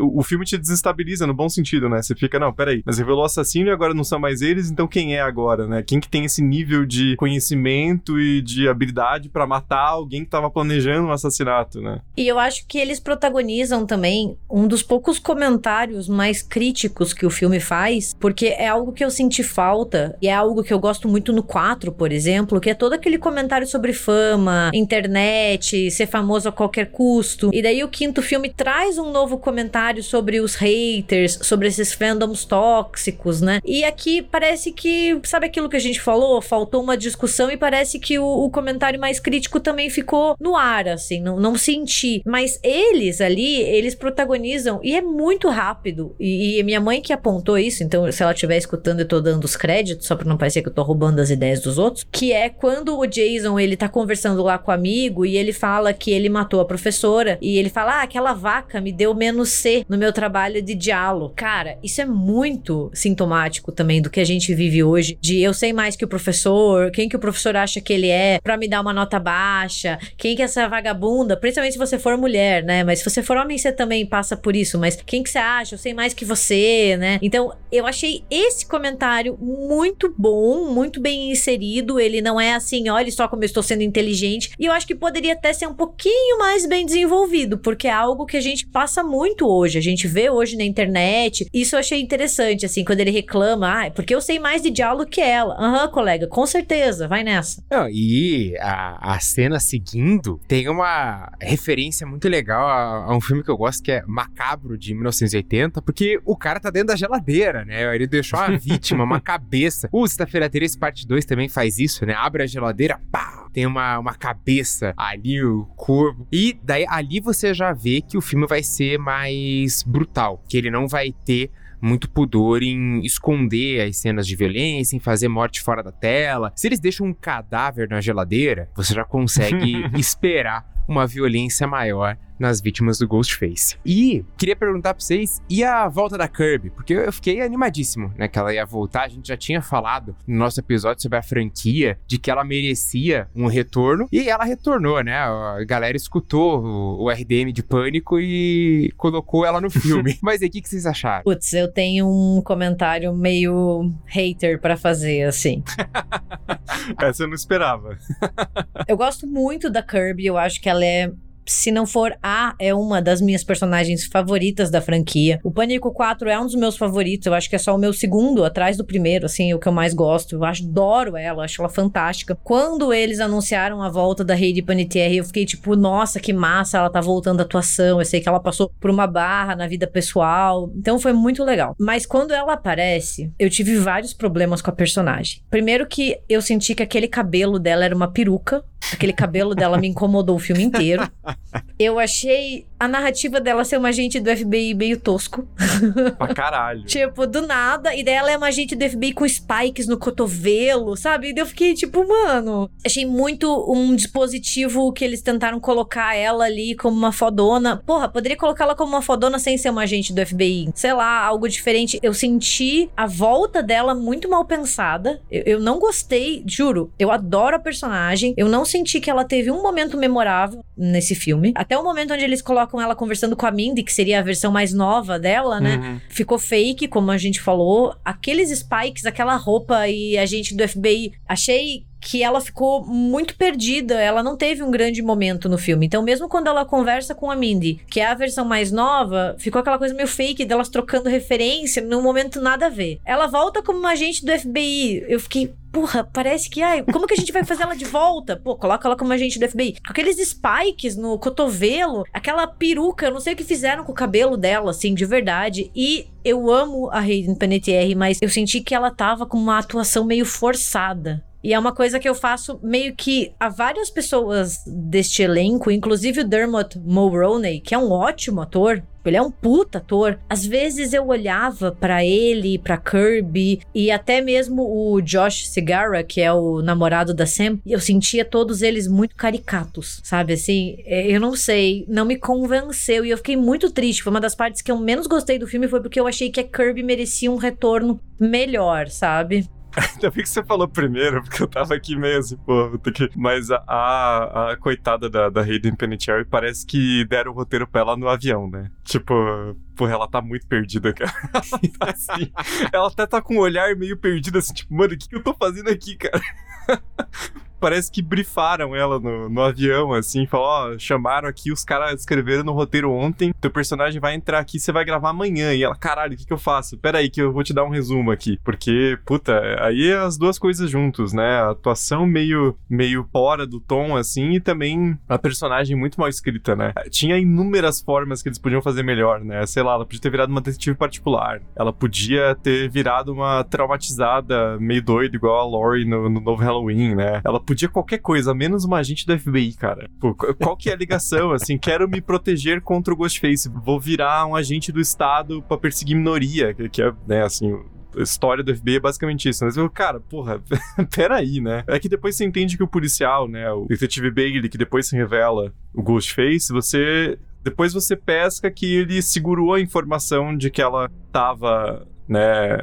O, o filme te desestabiliza no bom sentido, né? Você fica, não, peraí, mas revelou o assassino e agora não são mais eles, então quem é agora, né? Quem que tem esse nível de conhecimento e de habilidade para matar alguém que tava planejando um assassinato, né? E eu acho que eles protagonizam também um dos poucos comentários mais críticos que o filme faz, porque é algo que eu senti falta e é algo que eu gosto muito no 4, por exemplo, que é todo aquele comentário sobre fama, internet, ser famoso a qualquer custo. E daí o quinto filme traz um novo comentário sobre os haters, sobre esses fandoms tóxicos, né? E aqui parece que, sabe aquilo que a gente falou? Faltou uma discussão e parece que o, o comentário mais crítico também ficou no ar, assim, não, não senti. Mas eles ali, eles protagonizam e é muito rápido. E, e minha mãe que apontou isso, então se ela estiver escutando, eu tô dando os créditos, só pra não parecer que eu tô roubando as ideias dos outros, que é quando o Jason, ele tá conversando lá com o amigo e ele fala que ele matou a professora e ele fala, ah, aquela vaca me deu menos C no meu trabalho de diálogo. Cara, isso é muito sintomático também do que a gente vive hoje, de eu sei mais que o professor, quem que o professor acha que ele é, pra me dar uma nota baixa, quem que é essa vagabunda, principalmente se você for mulher, né? Mas se você for homem, você também passa por isso, mas quem que você acha? Eu sei mais que você, né? Então, eu achei esse comentário muito bom, muito bem inserido, ele não é assim, olha só como eu estou sendo inteligente, e eu acho que poderia até ser um pouquinho mais bem desenvolvido, porque é algo que a gente passa muito hoje, a gente vê hoje na internet, isso eu achei interessante, assim, quando ele reclama, ah, porque eu sei mais de diálogo que ela. Aham, colega, com certeza, vai nessa. Não, e a, a cena seguindo tem uma referência muito legal a, a um filme que eu gosto que é Macabro de 1980, porque o cara tá dentro da geladeira, né? Ele deixou uma [LAUGHS] vítima, uma cabeça. O Sexta-feira 13 parte 2 também faz isso, né? Abre a geladeira, pá! Tem uma, uma cabeça ali, o corpo. E daí ali você já vê que o filme vai ser mais brutal, que ele não vai ter muito pudor em esconder as cenas de violência, em fazer morte fora da tela. Se eles deixam um cadáver na geladeira, você já consegue [LAUGHS] esperar uma violência maior nas vítimas do Ghostface. E queria perguntar pra vocês, e a volta da Kirby? Porque eu fiquei animadíssimo, né, que ela ia voltar. A gente já tinha falado no nosso episódio sobre a franquia, de que ela merecia um retorno, e ela retornou, né? A galera escutou o, o RDM de Pânico e colocou ela no [LAUGHS] filme. Mas aí, o que, que vocês acharam? Putz, eu tenho um comentário meio hater pra fazer, assim. [LAUGHS] Essa eu não esperava. Eu gosto muito da Kirby, eu acho que ela é se não for a, é uma das minhas personagens favoritas da franquia. O Pânico 4 é um dos meus favoritos, eu acho que é só o meu segundo, atrás do primeiro, assim, o que eu mais gosto. Eu adoro ela, acho ela fantástica. Quando eles anunciaram a volta da Heidi Panettiere, eu fiquei tipo, nossa, que massa, ela tá voltando à atuação. Eu sei que ela passou por uma barra na vida pessoal, então foi muito legal. Mas quando ela aparece, eu tive vários problemas com a personagem. Primeiro que eu senti que aquele cabelo dela era uma peruca, Aquele cabelo dela me incomodou o filme inteiro. [LAUGHS] Eu achei a narrativa dela ser uma agente do FBI meio tosco. Pra caralho. [LAUGHS] tipo, do nada. E daí ela é uma agente do FBI com spikes no cotovelo, sabe? E daí eu fiquei tipo, mano. Achei muito um dispositivo que eles tentaram colocar ela ali como uma fodona. Porra, poderia colocar ela como uma fodona sem ser uma agente do FBI. Sei lá, algo diferente. Eu senti a volta dela muito mal pensada. Eu, eu não gostei, juro. Eu adoro a personagem. Eu não senti que ela teve um momento memorável nesse filme. Até o momento onde eles colocam ela conversando com a Mindy, que seria a versão mais nova dela, né? Uhum. Ficou fake, como a gente falou. Aqueles spikes, aquela roupa e a gente do FBI. Achei que ela ficou muito perdida, ela não teve um grande momento no filme. Então, mesmo quando ela conversa com a Mindy, que é a versão mais nova, ficou aquela coisa meio fake delas trocando referência, num momento nada a ver. Ela volta como uma agente do FBI. Eu fiquei, porra, parece que, ai, como que a gente vai fazer ela de volta? Pô, coloca ela como agente do FBI. Com aqueles spikes no cotovelo, aquela peruca, eu não sei o que fizeram com o cabelo dela, assim, de verdade. E eu amo a Hayden Panettiere, mas eu senti que ela tava com uma atuação meio forçada. E é uma coisa que eu faço meio que a várias pessoas deste elenco, inclusive o Dermot Mulroney, que é um ótimo ator. Ele é um puta ator. Às vezes eu olhava pra ele, pra Kirby e até mesmo o Josh Segarra, que é o namorado da Sam, eu sentia todos eles muito caricatos, sabe assim? é, Eu não sei, não me convenceu e eu fiquei muito triste. Foi uma das partes que eu menos gostei do filme foi porque eu achei que a Kirby merecia um retorno melhor, sabe? [LAUGHS] Ainda bem que você falou primeiro, porque eu tava aqui meio assim, pô, que. Mas a, a, a coitada da, da Hayden Panettiere parece que deram o roteiro pra ela no avião, né? Tipo, porra, ela tá muito perdida, [LAUGHS] cara. Ela tá assim. ela até tá com um olhar meio perdido, assim, tipo, mano, o que, que eu tô fazendo aqui, cara? [LAUGHS] Parece que brifaram ela no, no avião, assim, falou, ó, chamaram aqui, os caras escreveram no roteiro ontem, teu personagem vai entrar aqui, você vai gravar amanhã. E ela, caralho, o que, que eu faço? Pera aí que eu vou te dar um resumo aqui. Porque, puta, aí é as duas coisas juntos, né? A atuação meio, meio fora do tom, assim, e também a personagem muito mal escrita, né? Tinha inúmeras formas que eles podiam fazer melhor, né? Sei lá, ela podia ter virado uma detetive particular. Ela podia ter virado uma traumatizada meio doida, igual a Laurie no, no novo Halloween, né? Ela podia qualquer coisa, menos uma agente do FBI, cara. Pô, qu- qual que é a ligação? [LAUGHS] Assim, quero me proteger contra o Ghostface. Vou virar um agente do Estado pra perseguir minoria, que, é, né, assim, a história do FBI é basicamente isso. Mas eu, cara, porra, [LAUGHS] peraí, né? É que depois você entende que o policial, né, o detetive Bailey, que depois se revela o Ghostface, você. Depois você pesca que ele segurou a informação de que ela tava né?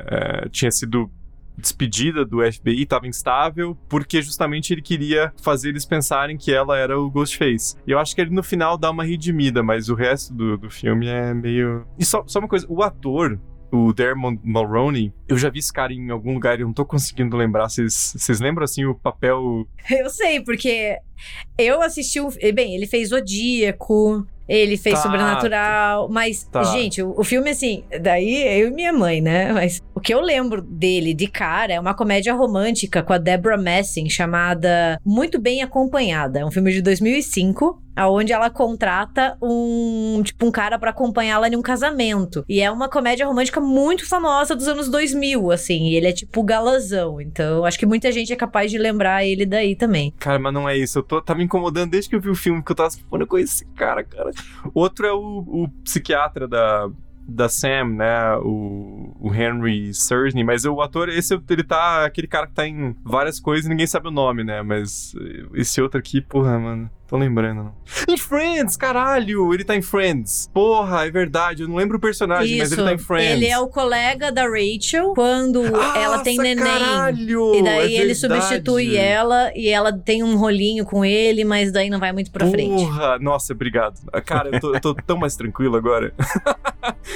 é, tinha sido despedida do FBI, estava instável, porque justamente ele queria fazer eles pensarem que ela era o Ghostface. E eu acho que ele no final dá uma redimida, mas o resto do, do filme é meio. E só, só uma coisa, o ator, o Dermot Mulroney, eu já vi esse cara em algum lugar e eu não tô conseguindo lembrar. Vocês vocês lembram, assim, o papel... Eu sei, porque eu assisti o. Bem, ele fez Zodíaco. Ele fez Tá. Sobrenatural, mas, Tá. gente, o, o filme, assim, daí eu e minha mãe, né? Mas o que eu lembro dele de cara é uma comédia romântica com a Deborah Messing chamada Muito Bem Acompanhada. É um filme de 2005, aonde ela contrata um, tipo, um cara pra acompanhá-la em um casamento. E é uma comédia romântica muito famosa dos anos 2000, assim. Ele é tipo galãzão. Então, acho que muita gente é capaz de lembrar ele daí também. Cara, mas não é isso. Eu tô, tá me incomodando desde que eu vi o filme, que eu tava falando, eu conheço esse cara, cara. Outro é o, o psiquiatra da, da Sam, né? O, o Henry Sursney. Mas o ator, esse ele tá. Aquele cara que tá em várias coisas e ninguém sabe o nome, né? Mas esse outro aqui, porra, mano. Tô lembrando, não. Em Friends, caralho! Ele tá em Friends. Porra, é verdade. Eu não lembro o personagem, mas ele tá em Friends. Ele é o colega da Rachel quando ela tem neném. Caralho, E daí é ele substitui ela e ela tem um rolinho com ele, mas daí não vai muito pra frente. Porra, nossa, obrigado. Cara, eu tô, eu tô [LAUGHS] tão mais tranquilo agora.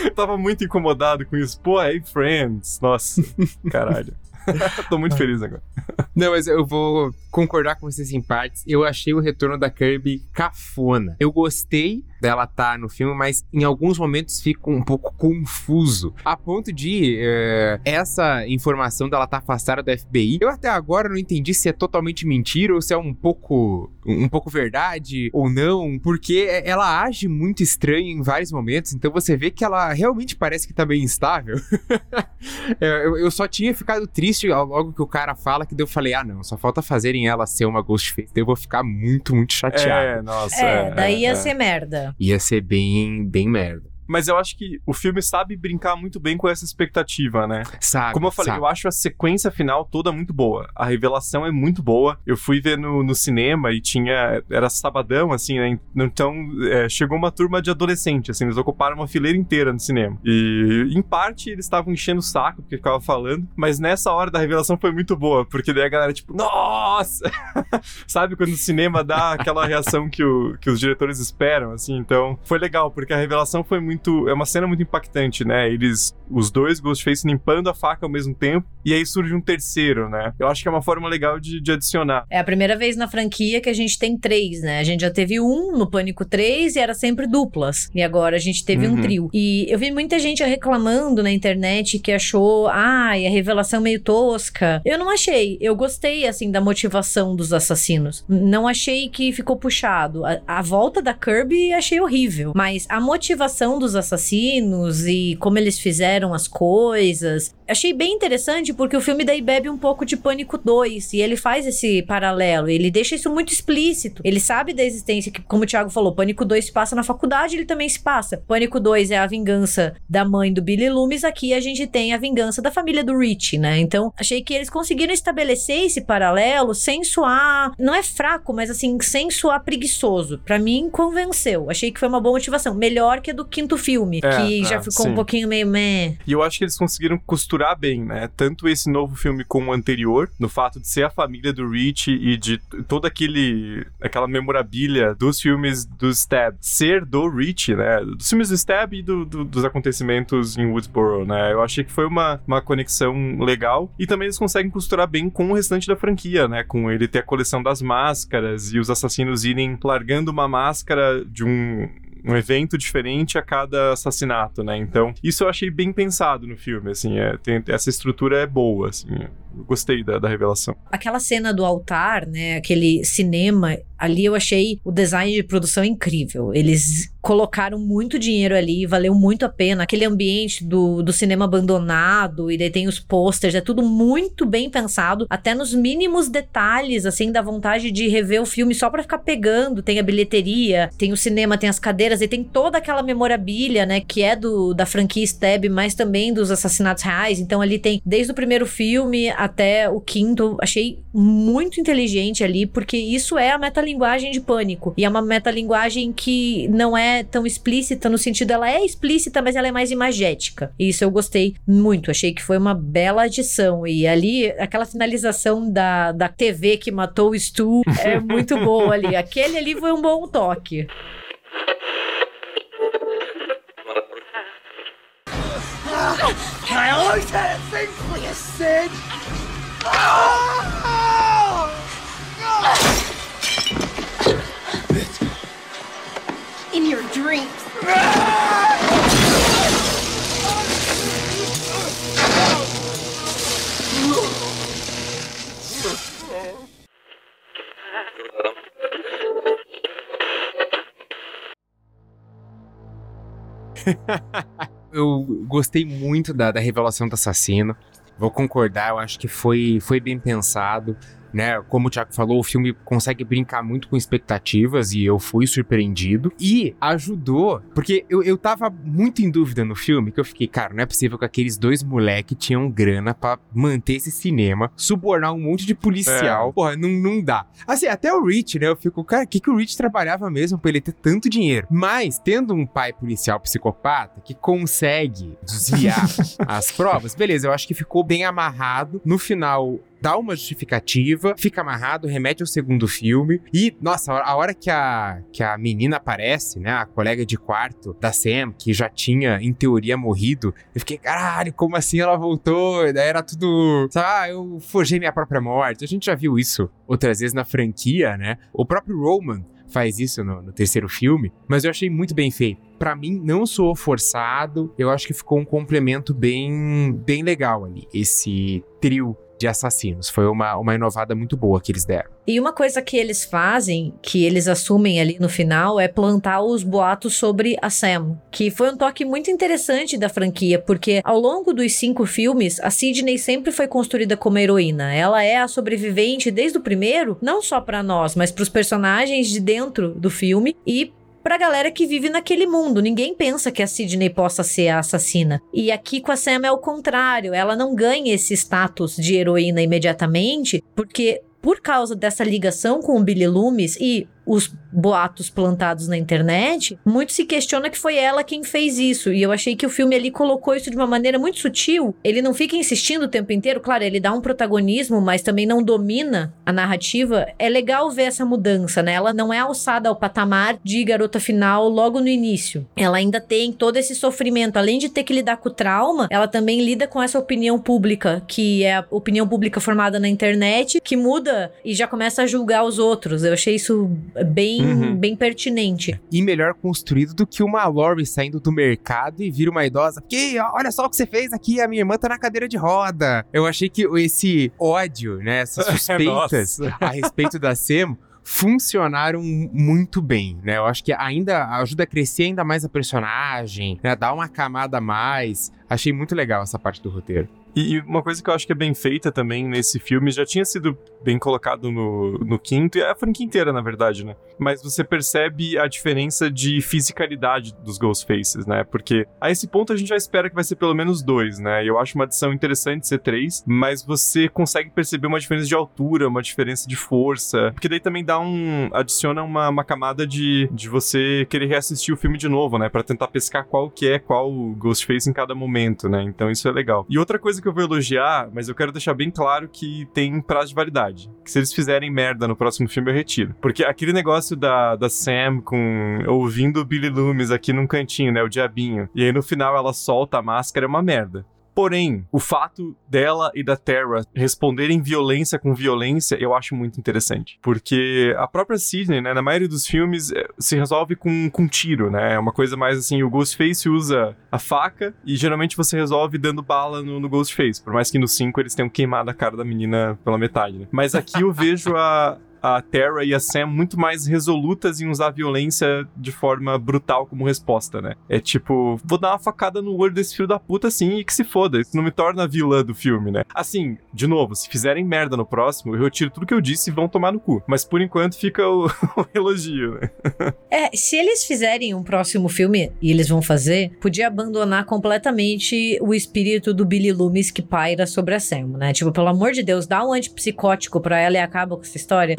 eu [LAUGHS] tava muito incomodado com isso. Pô, é em Friends. Nossa, [LAUGHS] caralho. [LAUGHS] tô muito feliz agora. [LAUGHS] Não, mas eu vou concordar com vocês em partes. Eu achei o retorno da Kirby cafona. Eu gostei dela estar no filme, mas em alguns momentos fica um pouco confuso. A ponto de eh, essa informação dela estar afastada do FBI, eu até agora não entendi se é totalmente mentira ou se é um pouco um pouco verdade ou não, porque ela age muito estranho em vários momentos, então você vê que ela realmente parece que tá bem instável. [LAUGHS] É, eu, eu só tinha ficado triste logo que o cara fala que daí eu falei, ah não, só falta fazerem ela ser uma Ghostface, eu vou ficar muito, muito chateado. É, nossa. É, daí ia é. ser merda. Ia ser bem, bem merda. Mas eu acho que o filme sabe brincar muito bem com essa expectativa, né? Sabe? Como eu falei, sabe. eu acho a sequência final toda muito boa. A revelação é muito boa. Eu fui ver no, no cinema e tinha. Era sabadão, assim, né? Então é, chegou uma turma de adolescente, assim, eles ocuparam uma fileira inteira no cinema. E em parte eles estavam enchendo o saco porque ficava falando, mas nessa hora da revelação foi muito boa, porque daí a galera, tipo, nossa! [LAUGHS] Sabe quando o cinema dá aquela reação que, o, que os diretores esperam, assim? Então foi legal, porque a revelação foi muito. É uma cena muito impactante, né? Eles, os dois Ghostface limpando a faca ao mesmo tempo, e aí surge um terceiro, né? Eu acho que é uma forma legal de, de adicionar. É a primeira vez na franquia que a gente tem três, né? A gente já teve um no Pânico 3 e era sempre duplas. E agora a gente teve Uhum. um trio. E eu vi muita gente reclamando na internet que achou, ai, a revelação meio tosca. Eu não achei. Eu gostei, assim, da motivação dos assassinos. Não achei que ficou puxado. A, a volta da Kirby achei horrível. Mas a motivação dos assassinos e como eles fizeram as coisas. Achei bem interessante porque o filme daí bebe um pouco de Pânico 2 e ele faz esse paralelo, ele deixa isso muito explícito. Ele sabe da existência que, como o Thiago falou, Pânico 2 se passa na faculdade, ele também se passa. Pânico 2 é a vingança da mãe do Billy Loomis, aqui a gente tem a vingança da família do Rich, né? Então, achei que eles conseguiram estabelecer esse paralelo sem soar, não é fraco, mas assim, sem soar preguiçoso. Pra mim, convenceu. Achei que foi uma boa motivação, melhor que a do quinto filme, É, que é, já ficou sim. um pouquinho meio meh. E eu acho que eles conseguiram costurar bem, né? Tanto esse novo filme com o anterior, no fato de ser a família do Rich e de toda aquele aquela memorabilia dos filmes do Stab ser do Rich, né? Dos filmes do Stab e do- do- dos acontecimentos em Woodsboro, né? Eu achei que foi uma, uma conexão legal e também eles conseguem costurar bem com o restante da franquia, né? Com ele ter a coleção das máscaras e os assassinos irem largando uma máscara de um um evento diferente a cada assassinato, né? Então, isso eu achei bem pensado no filme, assim, é, tem- essa estrutura é boa, assim, eu gostei da, da revelação. Aquela cena do altar, né? Aquele cinema, ali eu achei o design de produção incrível. Eles colocaram muito dinheiro ali, valeu muito a pena. Aquele ambiente do, do cinema abandonado, e daí tem os posters, é tudo muito bem pensado, até nos mínimos detalhes, assim, da vontade de rever o filme só pra ficar pegando. Tem a bilheteria, tem o cinema, tem as cadeiras, e tem toda aquela memorabilia, né? Que é do da franquia Stab, mas também dos assassinatos reais. Então ali tem desde o primeiro filme até o quinto. Achei muito inteligente ali, porque isso é a metalinguagem de pânico. E é uma metalinguagem que não é tão explícita, no sentido, ela é explícita, mas ela é mais imagética. E isso eu gostei muito. Achei que foi uma bela adição. E ali, aquela finalização da, da TV que matou o Stu [LAUGHS] é muito boa ali. Aquele ali foi um bom toque. I always had a thing for you, Sid! In your dreams. Eu gostei muito da, da revelação do assassino. Vou concordar, eu acho que foi, foi bem pensado. Né? Como o Thiago falou, o filme consegue brincar muito com expectativas e eu fui surpreendido. E ajudou, porque eu, eu tava muito em dúvida no filme, que eu fiquei, cara, não é possível que aqueles dois moleques tinham grana pra manter esse cinema, subornar um monte de policial. É. Porra, não, não dá. Assim, até o Rich, né? Eu fico, cara, o que, que o Rich trabalhava mesmo pra ele ter tanto dinheiro? Mas, tendo um pai policial psicopata que consegue desviar [LAUGHS] as provas, beleza, eu acho que ficou bem amarrado. No final, dá uma justificativa, fica amarrado, remete ao segundo filme. E, nossa, a hora que a, que a menina aparece, né? A colega de quarto da Sam, que já tinha, em teoria, morrido, eu fiquei, caralho, como assim ela voltou? E daí era tudo. Sabe, ah, eu forjei minha própria morte. A gente já viu isso outras vezes na franquia, né? O próprio Roman faz isso no, no terceiro filme, mas eu achei muito bem feito. Pra mim, não soou forçado, eu acho que ficou um complemento bem, bem legal ali, esse trio de assassinos. Foi uma, uma inovada muito boa que eles deram. E uma coisa que eles fazem, que eles assumem ali no final, é plantar os boatos sobre a Sam. Que foi um toque muito interessante da franquia, porque ao longo dos cinco filmes, a Sidney sempre foi construída como heroína. Ela é a sobrevivente desde o primeiro, não só para nós, mas para os personagens de dentro do filme e pra galera que vive naquele mundo. Ninguém pensa que a Sidney possa ser a assassina. E aqui com a Sam é o contrário. Ela não ganha esse status de heroína imediatamente, porque por causa dessa ligação com o Billy Loomis e os boatos plantados na internet, muito se questiona que foi ela quem fez isso. E eu achei que o filme ali colocou isso de uma maneira muito sutil. Ele não fica insistindo o tempo inteiro, claro, ele dá um protagonismo, mas também não domina a narrativa. É legal ver essa mudança, né? Ela não é alçada ao patamar de garota final logo no início. Ela ainda tem todo esse sofrimento. Além de ter que lidar com o trauma, ela também lida com essa opinião pública, que é a opinião pública formada na internet, que muda e já começa a julgar os outros. Eu achei isso bem, Uhum. bem pertinente. E melhor construído do que uma Lori saindo do mercado e vira uma idosa. Porque olha só o que você fez aqui, a minha irmã tá na cadeira de roda. Eu achei que esse ódio, né, essas [LAUGHS] suspeitas a respeito da Sam funcionaram muito bem, né? Eu acho que ainda ajuda a crescer ainda mais a personagem, né? Dá uma camada a mais. Achei muito legal essa parte do roteiro. E e uma coisa que eu acho que é bem feita também nesse filme, já tinha sido bem colocado no, no quinto, e a franquia inteira, na verdade, né? Mas você percebe a diferença de fisicalidade dos Ghostfaces, né? Porque a esse ponto a gente já espera que vai ser pelo menos dois, né? Eu acho uma adição interessante ser três, mas você consegue perceber uma diferença de altura, uma diferença de força, porque daí também dá um. adiciona uma, uma camada de, de você querer reassistir o filme de novo, né? Pra tentar pescar qual que é qual Ghostface em cada momento, né? Então isso é legal. E outra coisa que eu vou elogiar, mas eu quero deixar bem claro que tem prazo de validade. Que se eles fizerem merda no próximo filme, eu retiro. Porque aquele negócio da, da Sam com ouvindo o Billy Loomis aqui num cantinho, né? O diabinho. E aí no final ela solta a máscara, é uma merda. Porém, o fato dela e da Terra responderem violência com violência, eu acho muito interessante. Porque a própria Sidney, né, na maioria dos filmes, eh, se resolve com, com tiro, né? É uma coisa mais assim, o Ghostface usa a faca e geralmente você resolve dando bala no, no Ghostface. Por mais que no 5 eles tenham queimado a cara da menina pela metade, né? Mas aqui eu vejo a, a Terra e a Sam muito mais resolutas em usar a violência de forma brutal como resposta, né? É tipo, vou dar uma facada no olho desse filho da puta assim e que se foda. Isso não me torna vilã do filme, né? Assim, de novo, se fizerem merda no próximo, eu retiro tudo que eu disse e vão tomar no cu. Mas por enquanto fica o, [LAUGHS] o elogio, né? É, se eles fizerem um próximo filme, e eles vão fazer, podia abandonar completamente o espírito do Billy Loomis que paira sobre a Sam, né? Tipo, pelo amor de Deus, dá um antipsicótico pra ela e acaba com essa história.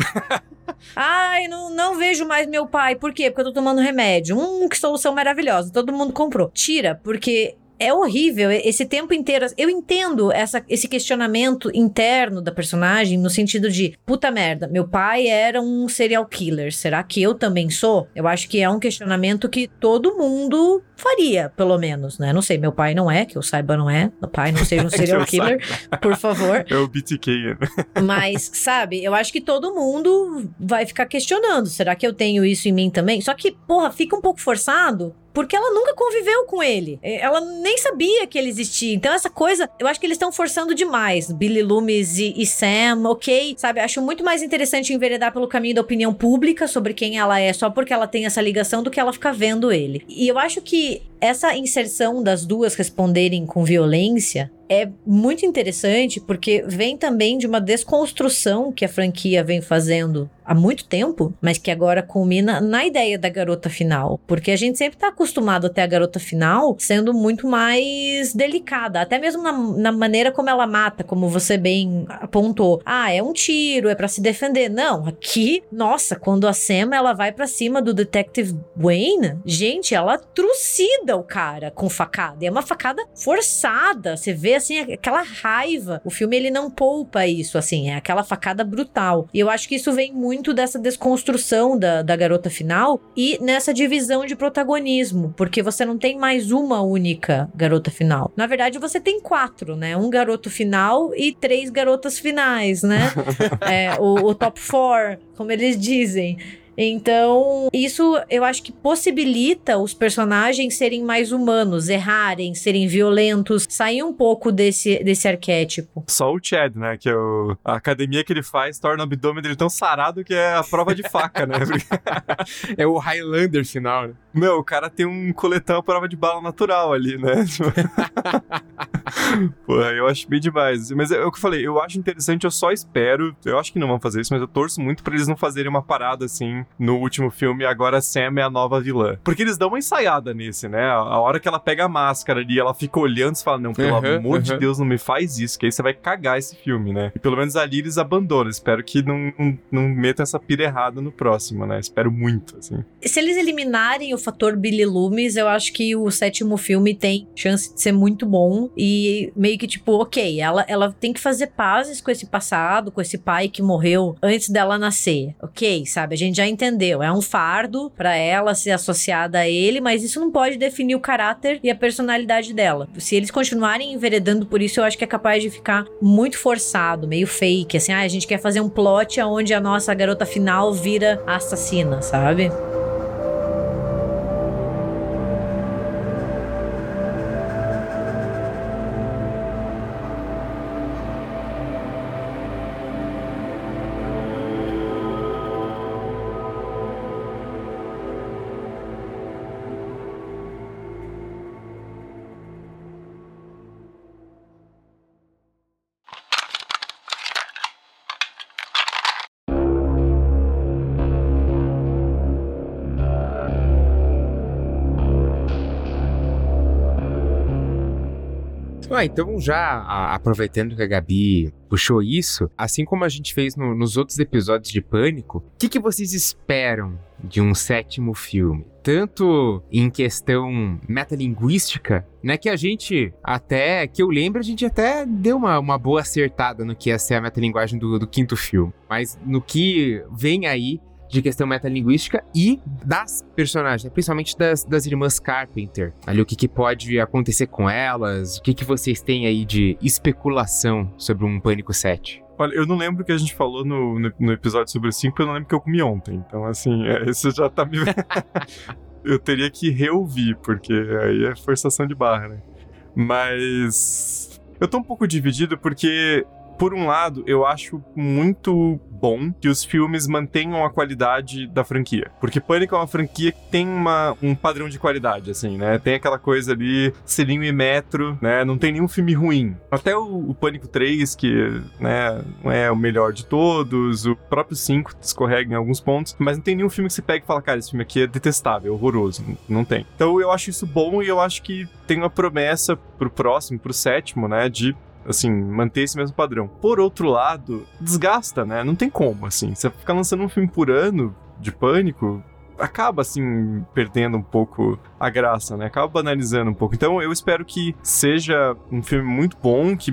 Ai, não, não vejo mais meu pai. Por quê? Porque eu tô tomando remédio. Hum, que solução maravilhosa. Todo mundo comprou. Tira, porque é horrível esse tempo inteiro. Eu entendo essa, esse questionamento interno da personagem no sentido de puta merda, meu pai era um serial killer. Será que eu também sou? Eu acho que é um questionamento que todo mundo faria, pelo menos, né? Não sei, meu pai não é, que eu saiba não é. Meu pai não seja um [LAUGHS] serial killer, por favor. É o BTK, né? Mas, sabe, eu acho que todo mundo vai ficar questionando. Será que eu tenho isso em mim também? Só que, porra, fica um pouco forçado porque ela nunca conviveu com ele. Ela nem sabia que ele existia. Então, essa coisa, eu acho que eles estão forçando demais. Billy Loomis e, e, Sam, ok? Sabe, acho muito mais interessante enveredar pelo caminho da opinião pública sobre quem ela é, só porque ela tem essa ligação, do que ela ficar vendo ele. E eu acho que essa inserção das duas responderem com violência é muito interessante porque vem também de uma desconstrução que a franquia vem fazendo há muito tempo, mas que agora culmina na ideia da garota final. Porque a gente sempre tá acostumado até a garota final sendo muito mais delicada, até mesmo na, na maneira como ela mata, como você bem apontou. Ah, é um tiro, é para se defender. Não, aqui, nossa, quando a Sam ela vai para cima do Detective Wayne, gente, ela trucida o cara com facada. E é uma facada forçada. Você vê assim aquela raiva. O filme ele não poupa isso, assim, é aquela facada brutal. E eu acho que isso vem muito dessa desconstrução da, da garota final e nessa divisão de protagonismo, porque você não tem mais uma única garota final. Na verdade, você tem quatro, né? Um garoto final e três garotas finais, né? [LAUGHS] é, o, o top four, como eles dizem. Então, isso eu acho que possibilita os personagens serem mais humanos, errarem, serem violentos, sair um pouco desse, desse arquétipo. Só o Chad, né? Que é o, a academia que ele faz torna o abdômen dele tão sarado que é a prova de faca, né? [LAUGHS] é o Highlander final, né? Meu, o cara tem um coletão à prova de bala natural ali, né? [LAUGHS] Porra, eu acho bem demais. Mas é, é o que eu falei, eu acho interessante, eu só espero. Eu acho que não vão fazer isso, mas eu torço muito pra eles não fazerem uma parada assim no último filme. Agora Sam é a nova vilã. Porque eles dão uma ensaiada nesse, né? A hora que ela pega a máscara ali, ela fica olhando e fala: Não, pelo uhum, amor uhum. de Deus, não me faz isso, que aí você vai cagar esse filme, né? E pelo menos ali eles abandonam. Espero que não, não, não metam essa pira errada no próximo, né? Espero muito, assim. Se eles eliminarem o fator Billy Loomis, eu acho que o sétimo filme tem chance de ser muito bom. E meio que tipo, ok, ela, ela tem que fazer pazes com esse passado, com esse pai que morreu antes dela nascer. Ok, sabe? A gente já entendeu. É um fardo para ela ser associada a ele, mas isso não pode definir o caráter e a personalidade dela. Se eles continuarem enveredando por isso, eu acho que é capaz de ficar muito forçado, meio fake. Assim, ah, a gente quer fazer um plot onde a nossa garota final vira assassina, sabe? Ah, então já a, aproveitando que a Gabi puxou isso, assim como a gente fez no, nos outros episódios de Pânico, o que, que vocês esperam de um sétimo filme? Tanto em questão metalinguística, né? Que a gente, até que eu lembro, a gente até deu uma, uma boa acertada no que ia ser a metalinguagem do, do quinto filme. Mas no que vem aí de questão metalinguística e das personagens, né? principalmente das, das irmãs Carpenter. Ali o que, que pode acontecer com elas, o que, que vocês têm aí de especulação sobre um Pânico 7? Olha, eu não lembro o que a gente falou no, no, no episódio sobre o 5, eu não lembro que eu comi ontem. Então, assim, é, [LAUGHS] isso já tá me. [LAUGHS] eu teria que reouvir, porque aí é forçação de barra, né? Mas. Eu tô um pouco dividido porque por um lado, eu acho muito bom que os filmes mantenham a qualidade da franquia. Porque Pânico é uma franquia que tem uma, um padrão de qualidade, assim, né? Tem aquela coisa ali, selinho e metro, né? Não tem nenhum filme ruim. Até o, o Pânico 3, que, né, não é o melhor de todos, o próprio 5 escorrega em alguns pontos, mas não tem nenhum filme que você pega e fala, cara, esse filme aqui é detestável, é horroroso. Não tem. Então eu acho isso bom e eu acho que tem uma promessa pro próximo, pro sétimo, né, de assim, manter esse mesmo padrão. Por outro lado, desgasta, né? Não tem como, assim. Você ficar lançando um filme por ano de pânico, acaba assim perdendo um pouco a graça, né? Acaba banalizando um pouco. Então eu espero que seja um filme muito bom, que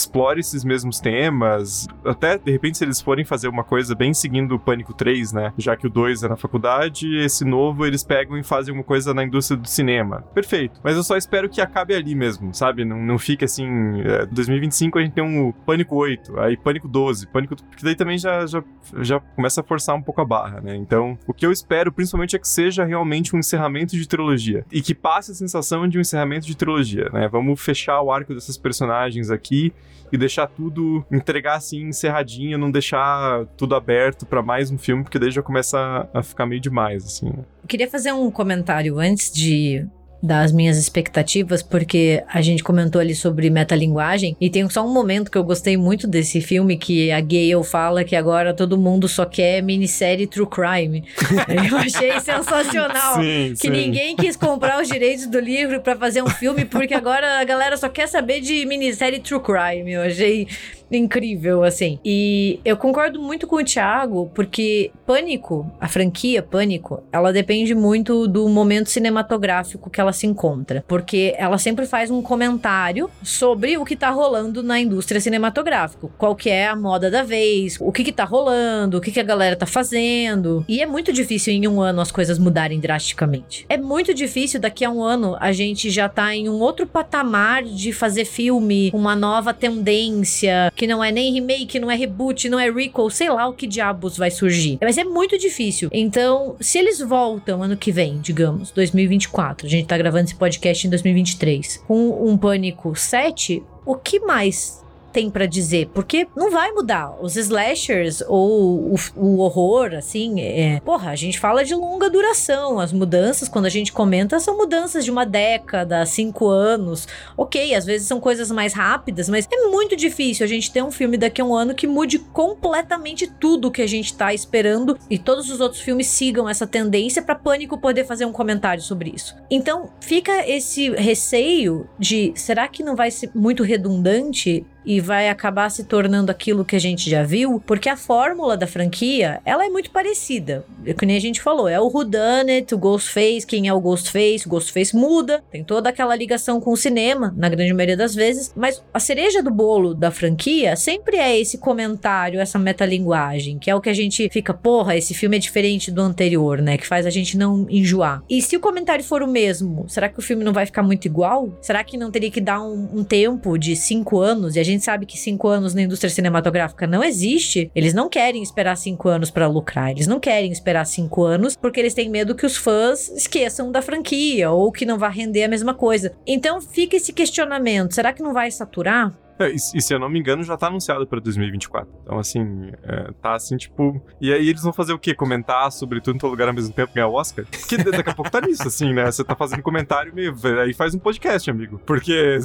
explore esses mesmos temas. Até, de repente, se eles forem fazer uma coisa bem seguindo o Pânico 3, né? Já que o 2 é na faculdade, esse novo eles pegam e fazem uma coisa na indústria do cinema. Perfeito. Mas eu só espero que acabe ali mesmo, sabe? Não, não fique assim. É, 2025 a gente tem um Pânico 8, aí Pânico 12, Pânico. Porque daí também já, já, já começa a forçar um pouco a barra, né? Então, o que eu espero, principalmente, é que seja realmente um encerramento de trilogia. E que passe a sensação de um encerramento de trilogia, né? Vamos fechar o arco dessas personagens aqui e deixar tudo, entregar assim encerradinho, não deixar tudo aberto para mais um filme, porque daí já começa a ficar meio demais, assim. Né? Eu queria fazer um comentário antes de das minhas expectativas, porque a gente comentou ali sobre metalinguagem, e tem só um momento que eu gostei muito desse filme, que a Gale fala que agora todo mundo só quer minissérie True Crime. [LAUGHS] eu achei sensacional. Sim, que sim. ninguém quis comprar os direitos do livro para fazer um filme, porque agora a galera só quer saber de minissérie True Crime. Eu achei incrível, assim. E eu concordo muito com o Thiago, porque Pânico, a franquia Pânico, ela depende muito do momento cinematográfico que ela se encontra. Porque ela sempre faz um comentário sobre o que tá rolando na indústria cinematográfica. Qual que é a moda da vez, o que que tá rolando, o que que a galera tá fazendo. E é muito difícil em um ano as coisas mudarem drasticamente. É muito difícil daqui a um ano a gente já tá em um outro patamar de fazer filme, uma nova tendência, que não é nem remake, não é reboot, não é recall, sei lá o que diabos vai surgir. Mas é muito difícil. Então, se eles voltam ano que vem, digamos, 2024, a gente tá gravando esse podcast em 2023, com um Pânico 7, o que mais tem pra dizer, porque não vai mudar. Os slashers ou o, o horror, assim, é... porra, a gente fala de longa duração. As mudanças, quando a gente comenta, são mudanças de uma década, cinco anos. Ok, às vezes são coisas mais rápidas, mas é muito difícil a gente ter um filme daqui a um ano que mude completamente tudo que a gente tá esperando e todos os outros filmes sigam essa tendência pra Pânico poder fazer um comentário sobre isso. Então, fica esse receio de será que não vai ser muito redundante e vai acabar se tornando aquilo que a gente já viu, porque a fórmula da franquia, ela é muito parecida. É que nem a gente falou, é o whodunit, o Ghostface, quem é o Ghostface, o Ghostface muda, tem toda aquela ligação com o cinema, na grande maioria das vezes, mas a cereja do bolo da franquia sempre é esse comentário, essa metalinguagem, que é o que a gente fica, porra, esse filme é diferente do anterior, né, que faz a gente não enjoar. E se o comentário for o mesmo, será que o filme não vai ficar muito igual? Será que não teria que dar um, um tempo de cinco anos e a gente sabe que cinco anos na indústria cinematográfica não existe, eles não querem esperar cinco anos para lucrar. Eles não querem esperar cinco anos porque eles têm medo que os fãs esqueçam da franquia ou que não vá render a mesma coisa. Então fica esse questionamento: será que não vai saturar? É, [LAUGHS] e, e se eu não me engano, já tá anunciado pra 2024. Então, assim, é, tá assim, tipo. E aí eles vão fazer o quê? Comentar sobre tudo em todo lugar ao mesmo tempo, ganhar o Oscar? Que daqui a pouco tá [LAUGHS] nisso, assim, né? Você tá fazendo comentário meio. Aí faz um podcast, amigo. Porque.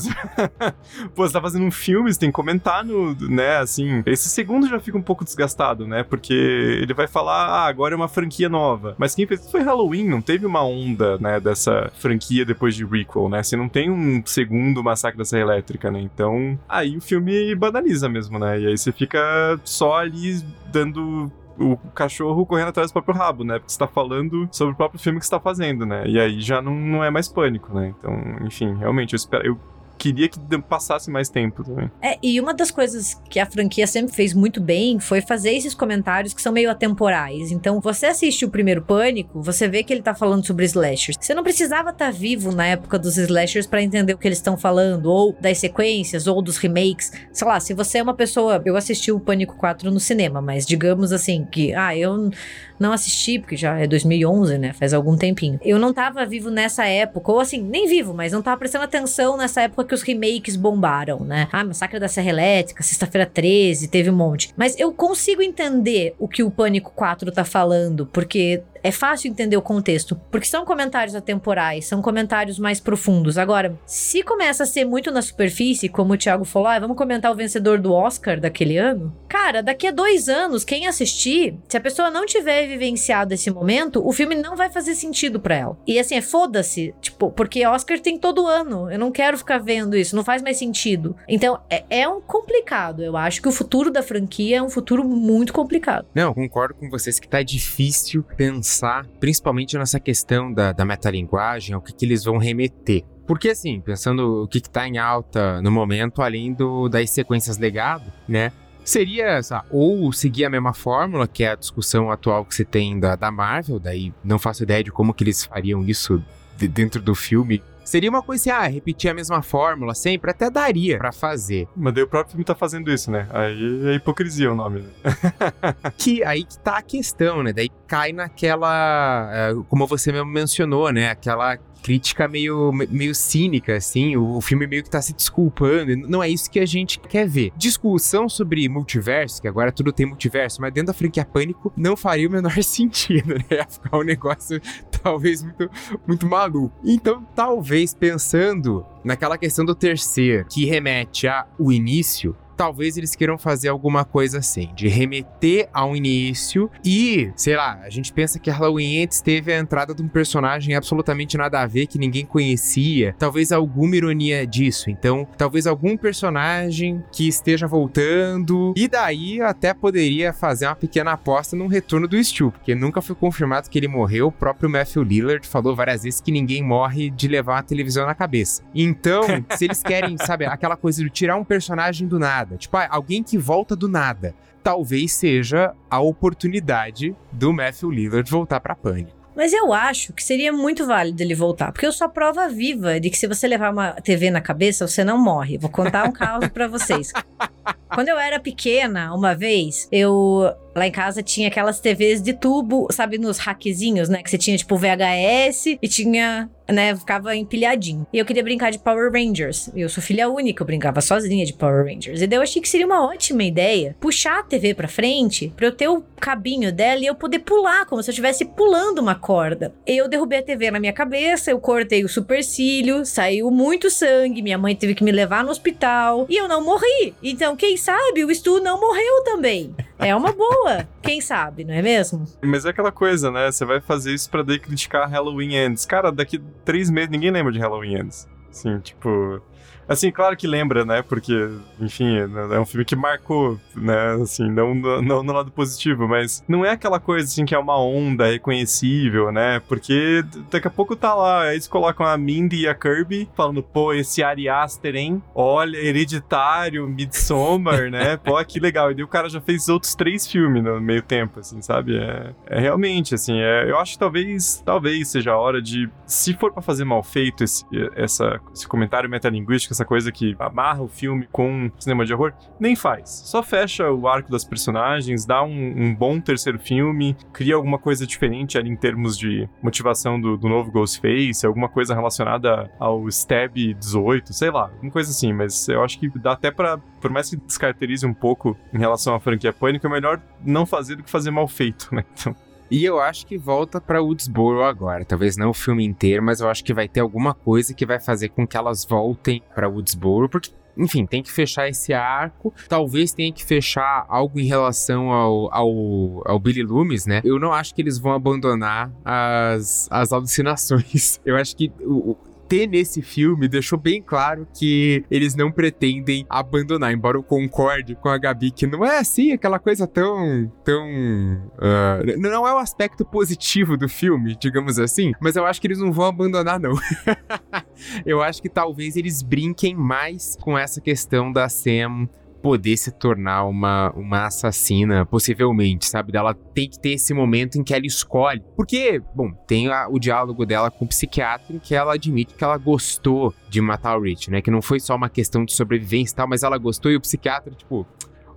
[LAUGHS] Pô, você tá fazendo um filme, você tem que comentar no. né, assim. Esse segundo já fica um pouco desgastado, né? Porque ele vai falar, ah, agora é uma franquia nova. Mas quem fez foi Halloween, não teve uma onda, né, dessa franquia depois de Requel, né? Você não tem um segundo Massacre da Serra Elétrica, né? Então. Aí o filme banaliza mesmo, né? E aí você fica só ali dando o cachorro correndo atrás do próprio rabo, né? Porque você tá falando sobre o próprio filme que você tá fazendo, né? E aí já não, não é mais pânico, né? Então, enfim, realmente, eu espero. Eu queria que passasse mais tempo também. É, e uma das coisas que a franquia sempre fez muito bem foi fazer esses comentários que são meio atemporais. Então, você assiste o primeiro Pânico, você vê que ele tá falando sobre slashers. Você não precisava estar tá vivo na época dos slashers para entender o que eles estão falando, ou das sequências, ou dos remakes. Sei lá, se você é uma pessoa. Eu assisti o Pânico 4 no cinema, mas digamos assim, que, ah, eu não assisti, porque já é 2011, né? Faz algum tempinho. Eu não tava vivo nessa época, ou assim, nem vivo, mas não tava prestando atenção nessa época que os remakes bombaram, né? Ah, Massacre da Serra Elétrica, Sexta-feira 13, teve um monte. Mas eu consigo entender o que o Pânico 4 tá falando, porque é fácil entender o contexto, porque são comentários atemporais, são comentários mais profundos. Agora, se começa a ser muito na superfície, como o Thiago falou, ah, vamos comentar o vencedor do Oscar daquele ano, cara, daqui a dois anos, quem assistir, se a pessoa não tiver vivenciado esse momento, o filme não vai fazer sentido para ela. E assim, é foda-se, tipo, porque Oscar tem todo ano, eu não quero ficar vendo isso, não faz mais sentido. Então, é, é um complicado, eu acho que o futuro da franquia é um futuro muito complicado. Não, concordo com vocês que tá difícil pensar pensar, principalmente nessa questão da, da metalinguagem, o que, que eles vão remeter. Porque assim, pensando o que está em alta no momento, além do, das sequências legado, né? Seria sabe, ou seguir a mesma fórmula, que é a discussão atual que você tem da, da Marvel, daí não faço ideia de como que eles fariam isso de, dentro do filme, Seria uma coisa assim, ah, repetir a mesma fórmula sempre, até daria para fazer. Mas daí o próprio filme tá fazendo isso, né? Aí é hipocrisia o nome, né? [LAUGHS] que aí que tá a questão, né? Daí cai naquela, eh, como você mesmo mencionou, né? Aquela crítica meio, meio cínica, assim. O, o, filme meio que tá se desculpando. Não é isso que a gente quer ver. Discussão sobre multiverso, que agora tudo tem multiverso, mas dentro da franquia Pânico não faria o menor [LAUGHS] sentido, né? Ia ficar um negócio talvez muito, muito maluco. Então, talvez pensando naquela questão do terceiro, que remete ao início, talvez eles queiram fazer alguma coisa assim, de remeter ao início e, sei lá, a gente pensa que Halloween antes teve a entrada de um personagem absolutamente nada a ver que ninguém conhecia, talvez alguma ironia disso. Então, talvez algum personagem que esteja voltando e daí até poderia fazer uma pequena aposta num retorno do Stu, porque nunca foi confirmado que ele morreu. O próprio Matthew Lillard falou várias vezes que ninguém morre de levar uma televisão na cabeça. Então, [LAUGHS] se eles querem, sabe, aquela coisa de tirar um personagem do nada nada. Tipo, ah, alguém que volta do nada. Talvez seja a oportunidade do Matthew Lillard voltar para Pânico. Mas eu acho que seria muito válido ele voltar, porque eu sou a prova viva de que se você levar uma TV na cabeça, você não morre. Vou contar um caso para vocês. [LAUGHS] Quando eu era pequena, uma vez, eu lá em casa tinha aquelas TVs de tubo, sabe, nos hackzinhos, né? Que você tinha tipo VHS e tinha né, ficava empilhadinho. E eu queria brincar de Power Rangers. Eu sou filha única, eu brincava sozinha de Power Rangers. E daí eu achei que seria uma ótima ideia puxar a TV pra frente, pra eu ter o cabinho dela e eu poder pular, como se eu estivesse pulando uma corda. Eu derrubei a TV na minha cabeça, eu cortei o supercílio, saiu muito sangue, minha mãe teve que me levar no hospital e eu não morri. Então, quem sabe o Stu não morreu também. É uma boa. Quem sabe, não é mesmo? Mas é aquela coisa, né? Você vai fazer isso pra daí criticar Halloween Ends. Cara, daqui três meses ninguém lembra de Halloween Ends. Assim, tipo. Assim, claro que lembra, né? Porque, enfim, é um filme que marcou, né? Assim, não, não no lado positivo, mas não é aquela coisa, assim, que é uma onda reconhecível, né? Porque daqui a pouco tá lá, eles colocam a Mindy e a Kirby falando, pô, esse Ari Aster, hein? Olha, Hereditário, Midsommar, né? Pô, que legal. E daí o cara já fez outros três filmes no meio tempo, assim, sabe? É, é realmente, assim, é, eu acho que talvez, talvez seja a hora de, se for para fazer mal feito esse, essa, esse comentário metalinguístico, essa coisa que amarra o filme com cinema de horror, nem faz. Só fecha o arco das personagens, dá um, um bom terceiro filme, cria alguma coisa diferente ali em termos de motivação do, do novo Ghostface, alguma coisa relacionada ao Stab 18, sei lá, alguma coisa assim, mas eu acho que dá até para por mais que descaracterize um pouco em relação à franquia Pânico, é melhor não fazer do que fazer mal feito, né? Então, e eu acho que volta para Woodsboro agora. Talvez não o filme inteiro, mas eu acho que vai ter alguma coisa que vai fazer com que elas voltem para Woodsboro, porque enfim, tem que fechar esse arco. Talvez tenha que fechar algo em relação ao, ao, ao Billy Loomis, né? Eu não acho que eles vão abandonar as, as alucinações. [LAUGHS] Eu acho que o, ter nesse filme deixou bem claro que eles não pretendem abandonar, embora eu concorde com a Gabi que não é assim aquela coisa tão. tão. Uh, não é o aspecto positivo do filme, digamos assim, mas eu acho que eles não vão abandonar, não. [LAUGHS] eu acho que talvez eles brinquem mais com essa questão da Sam poder se tornar uma, uma assassina, possivelmente, sabe? Ela tem que ter esse momento em que ela escolhe. Porque, bom, tem a, o diálogo dela com o psiquiatra em que ela admite que ela gostou de matar o Rich, né? Que não foi só uma questão de sobrevivência e tal, mas ela gostou e o psiquiatra, tipo,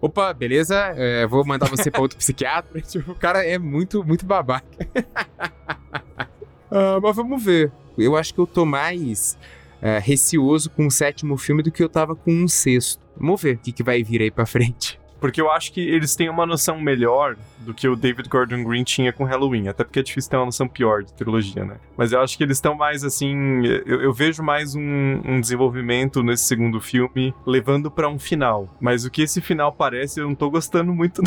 opa, beleza, é, vou mandar você pra outro [LAUGHS] psiquiatra. Tipo, o cara é muito, muito babaca. [LAUGHS] Ah, mas vamos ver. Eu acho que eu tô mais é, receoso com o sétimo filme do que eu tava com um sexto. Vamos ver o que, que vai vir aí pra frente. Porque eu acho que eles têm uma noção melhor do que o David Gordon Green tinha com Halloween. Até porque é difícil ter uma noção pior de trilogia, né? Mas eu acho que eles estão mais assim. Eu, eu vejo mais um, um, desenvolvimento nesse segundo filme levando para um final. Mas o que esse final parece, eu não tô gostando muito.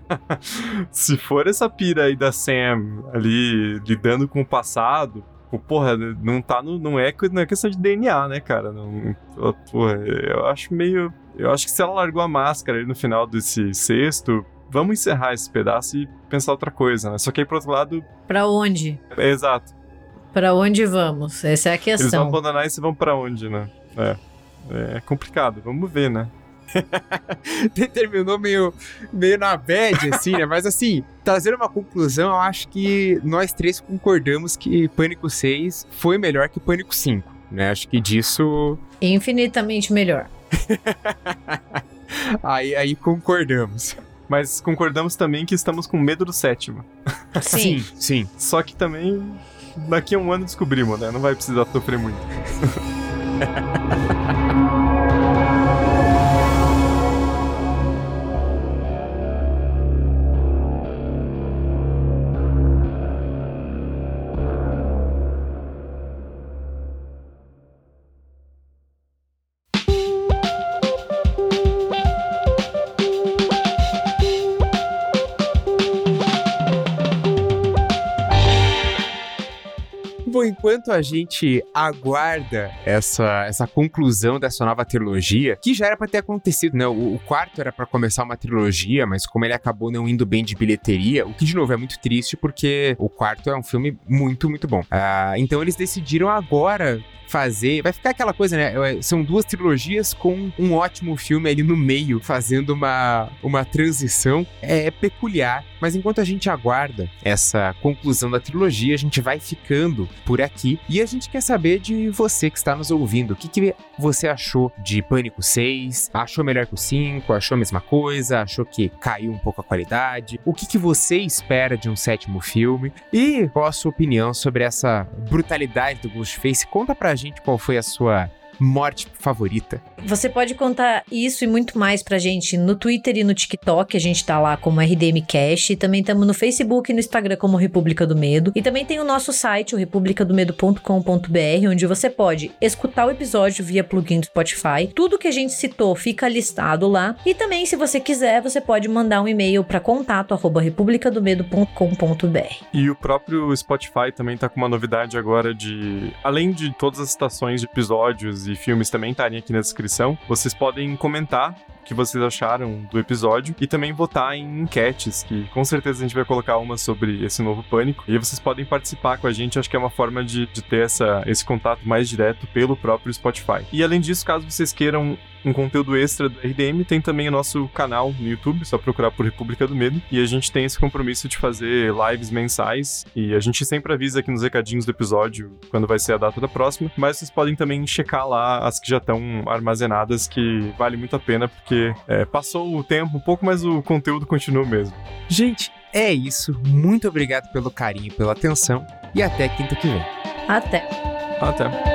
[LAUGHS] Se for essa pira aí da Sam ali lidando com o passado, porra, não tá no. Não é, não é questão de DNA, né, cara? Não, porra, eu acho meio. Eu acho que se ela largou a máscara ali no final desse sexto, vamos encerrar esse pedaço e pensar outra coisa, né? Só que aí, por outro lado. Pra onde? É, exato. Pra onde vamos? Essa é a questão. Eles vão abandonar e vão pra onde, né? É. É complicado, vamos ver, né? [LAUGHS] Terminou meio, meio na bad, assim, né? Mas assim, trazendo uma conclusão, eu acho que nós três concordamos que Pânico 6 foi melhor que Pânico 5, né? Acho que disso. Infinitamente melhor. [LAUGHS] aí, aí concordamos. Mas concordamos também que estamos com medo do sétimo. Sim. [LAUGHS] sim, sim. Só que também daqui a um ano descobrimos, né? Não vai precisar sofrer muito. Enquanto a gente aguarda essa, essa conclusão dessa nova trilogia, que já era para ter acontecido, né? O, o quarto era para começar uma trilogia, mas como ele acabou não indo bem de bilheteria, o que de novo é muito triste porque o quarto é um filme muito, muito bom. Uh, então eles decidiram agora fazer. Vai ficar aquela coisa, né? São duas trilogias com um ótimo filme ali no meio, fazendo uma, uma transição. É peculiar, mas enquanto a gente aguarda essa conclusão da trilogia, a gente vai ficando por aqui e a gente quer saber de você que está nos ouvindo. O que, que você achou de Pânico 6? Achou melhor que o 5? Achou a mesma coisa? Achou que caiu um pouco a qualidade? O que, que você espera de um sétimo filme? E qual a sua opinião sobre essa brutalidade do Ghostface? Conta pra gente qual foi a sua morte favorita. Você pode contar isso e muito mais pra gente no Twitter e no TikTok, a gente tá lá como RDM Cash, e também estamos no Facebook e no Instagram como República do Medo. E também tem o nosso site, o republicadomedo.com.br, onde você pode escutar o episódio via plugin do Spotify. Tudo que a gente citou fica listado lá. E também, se você quiser, você pode mandar um e-mail para contato@republicadomedo.com.br. E o próprio Spotify também tá com uma novidade agora de além de todas as estações de episódios e filmes também estarem aqui na descrição. Vocês podem comentar o que vocês acharam do episódio e também votar em enquetes, que com certeza a gente vai colocar uma sobre esse novo pânico. E vocês podem participar com a gente, acho que é uma forma de, de ter essa, esse contato mais direto pelo próprio Spotify. E além disso, caso vocês queiram um conteúdo extra do RDM, tem também o nosso canal no YouTube, só procurar por República do Medo. E a gente tem esse compromisso de fazer lives mensais. E a gente sempre avisa aqui nos recadinhos do episódio quando vai ser a data da próxima. Mas vocês podem também checar lá as que já estão armazenadas, que vale muito a pena, porque é, passou o tempo um pouco, mas o conteúdo continua mesmo. Gente, é isso. Muito obrigado pelo carinho, pela atenção. E até quinta que vem. Até. Até.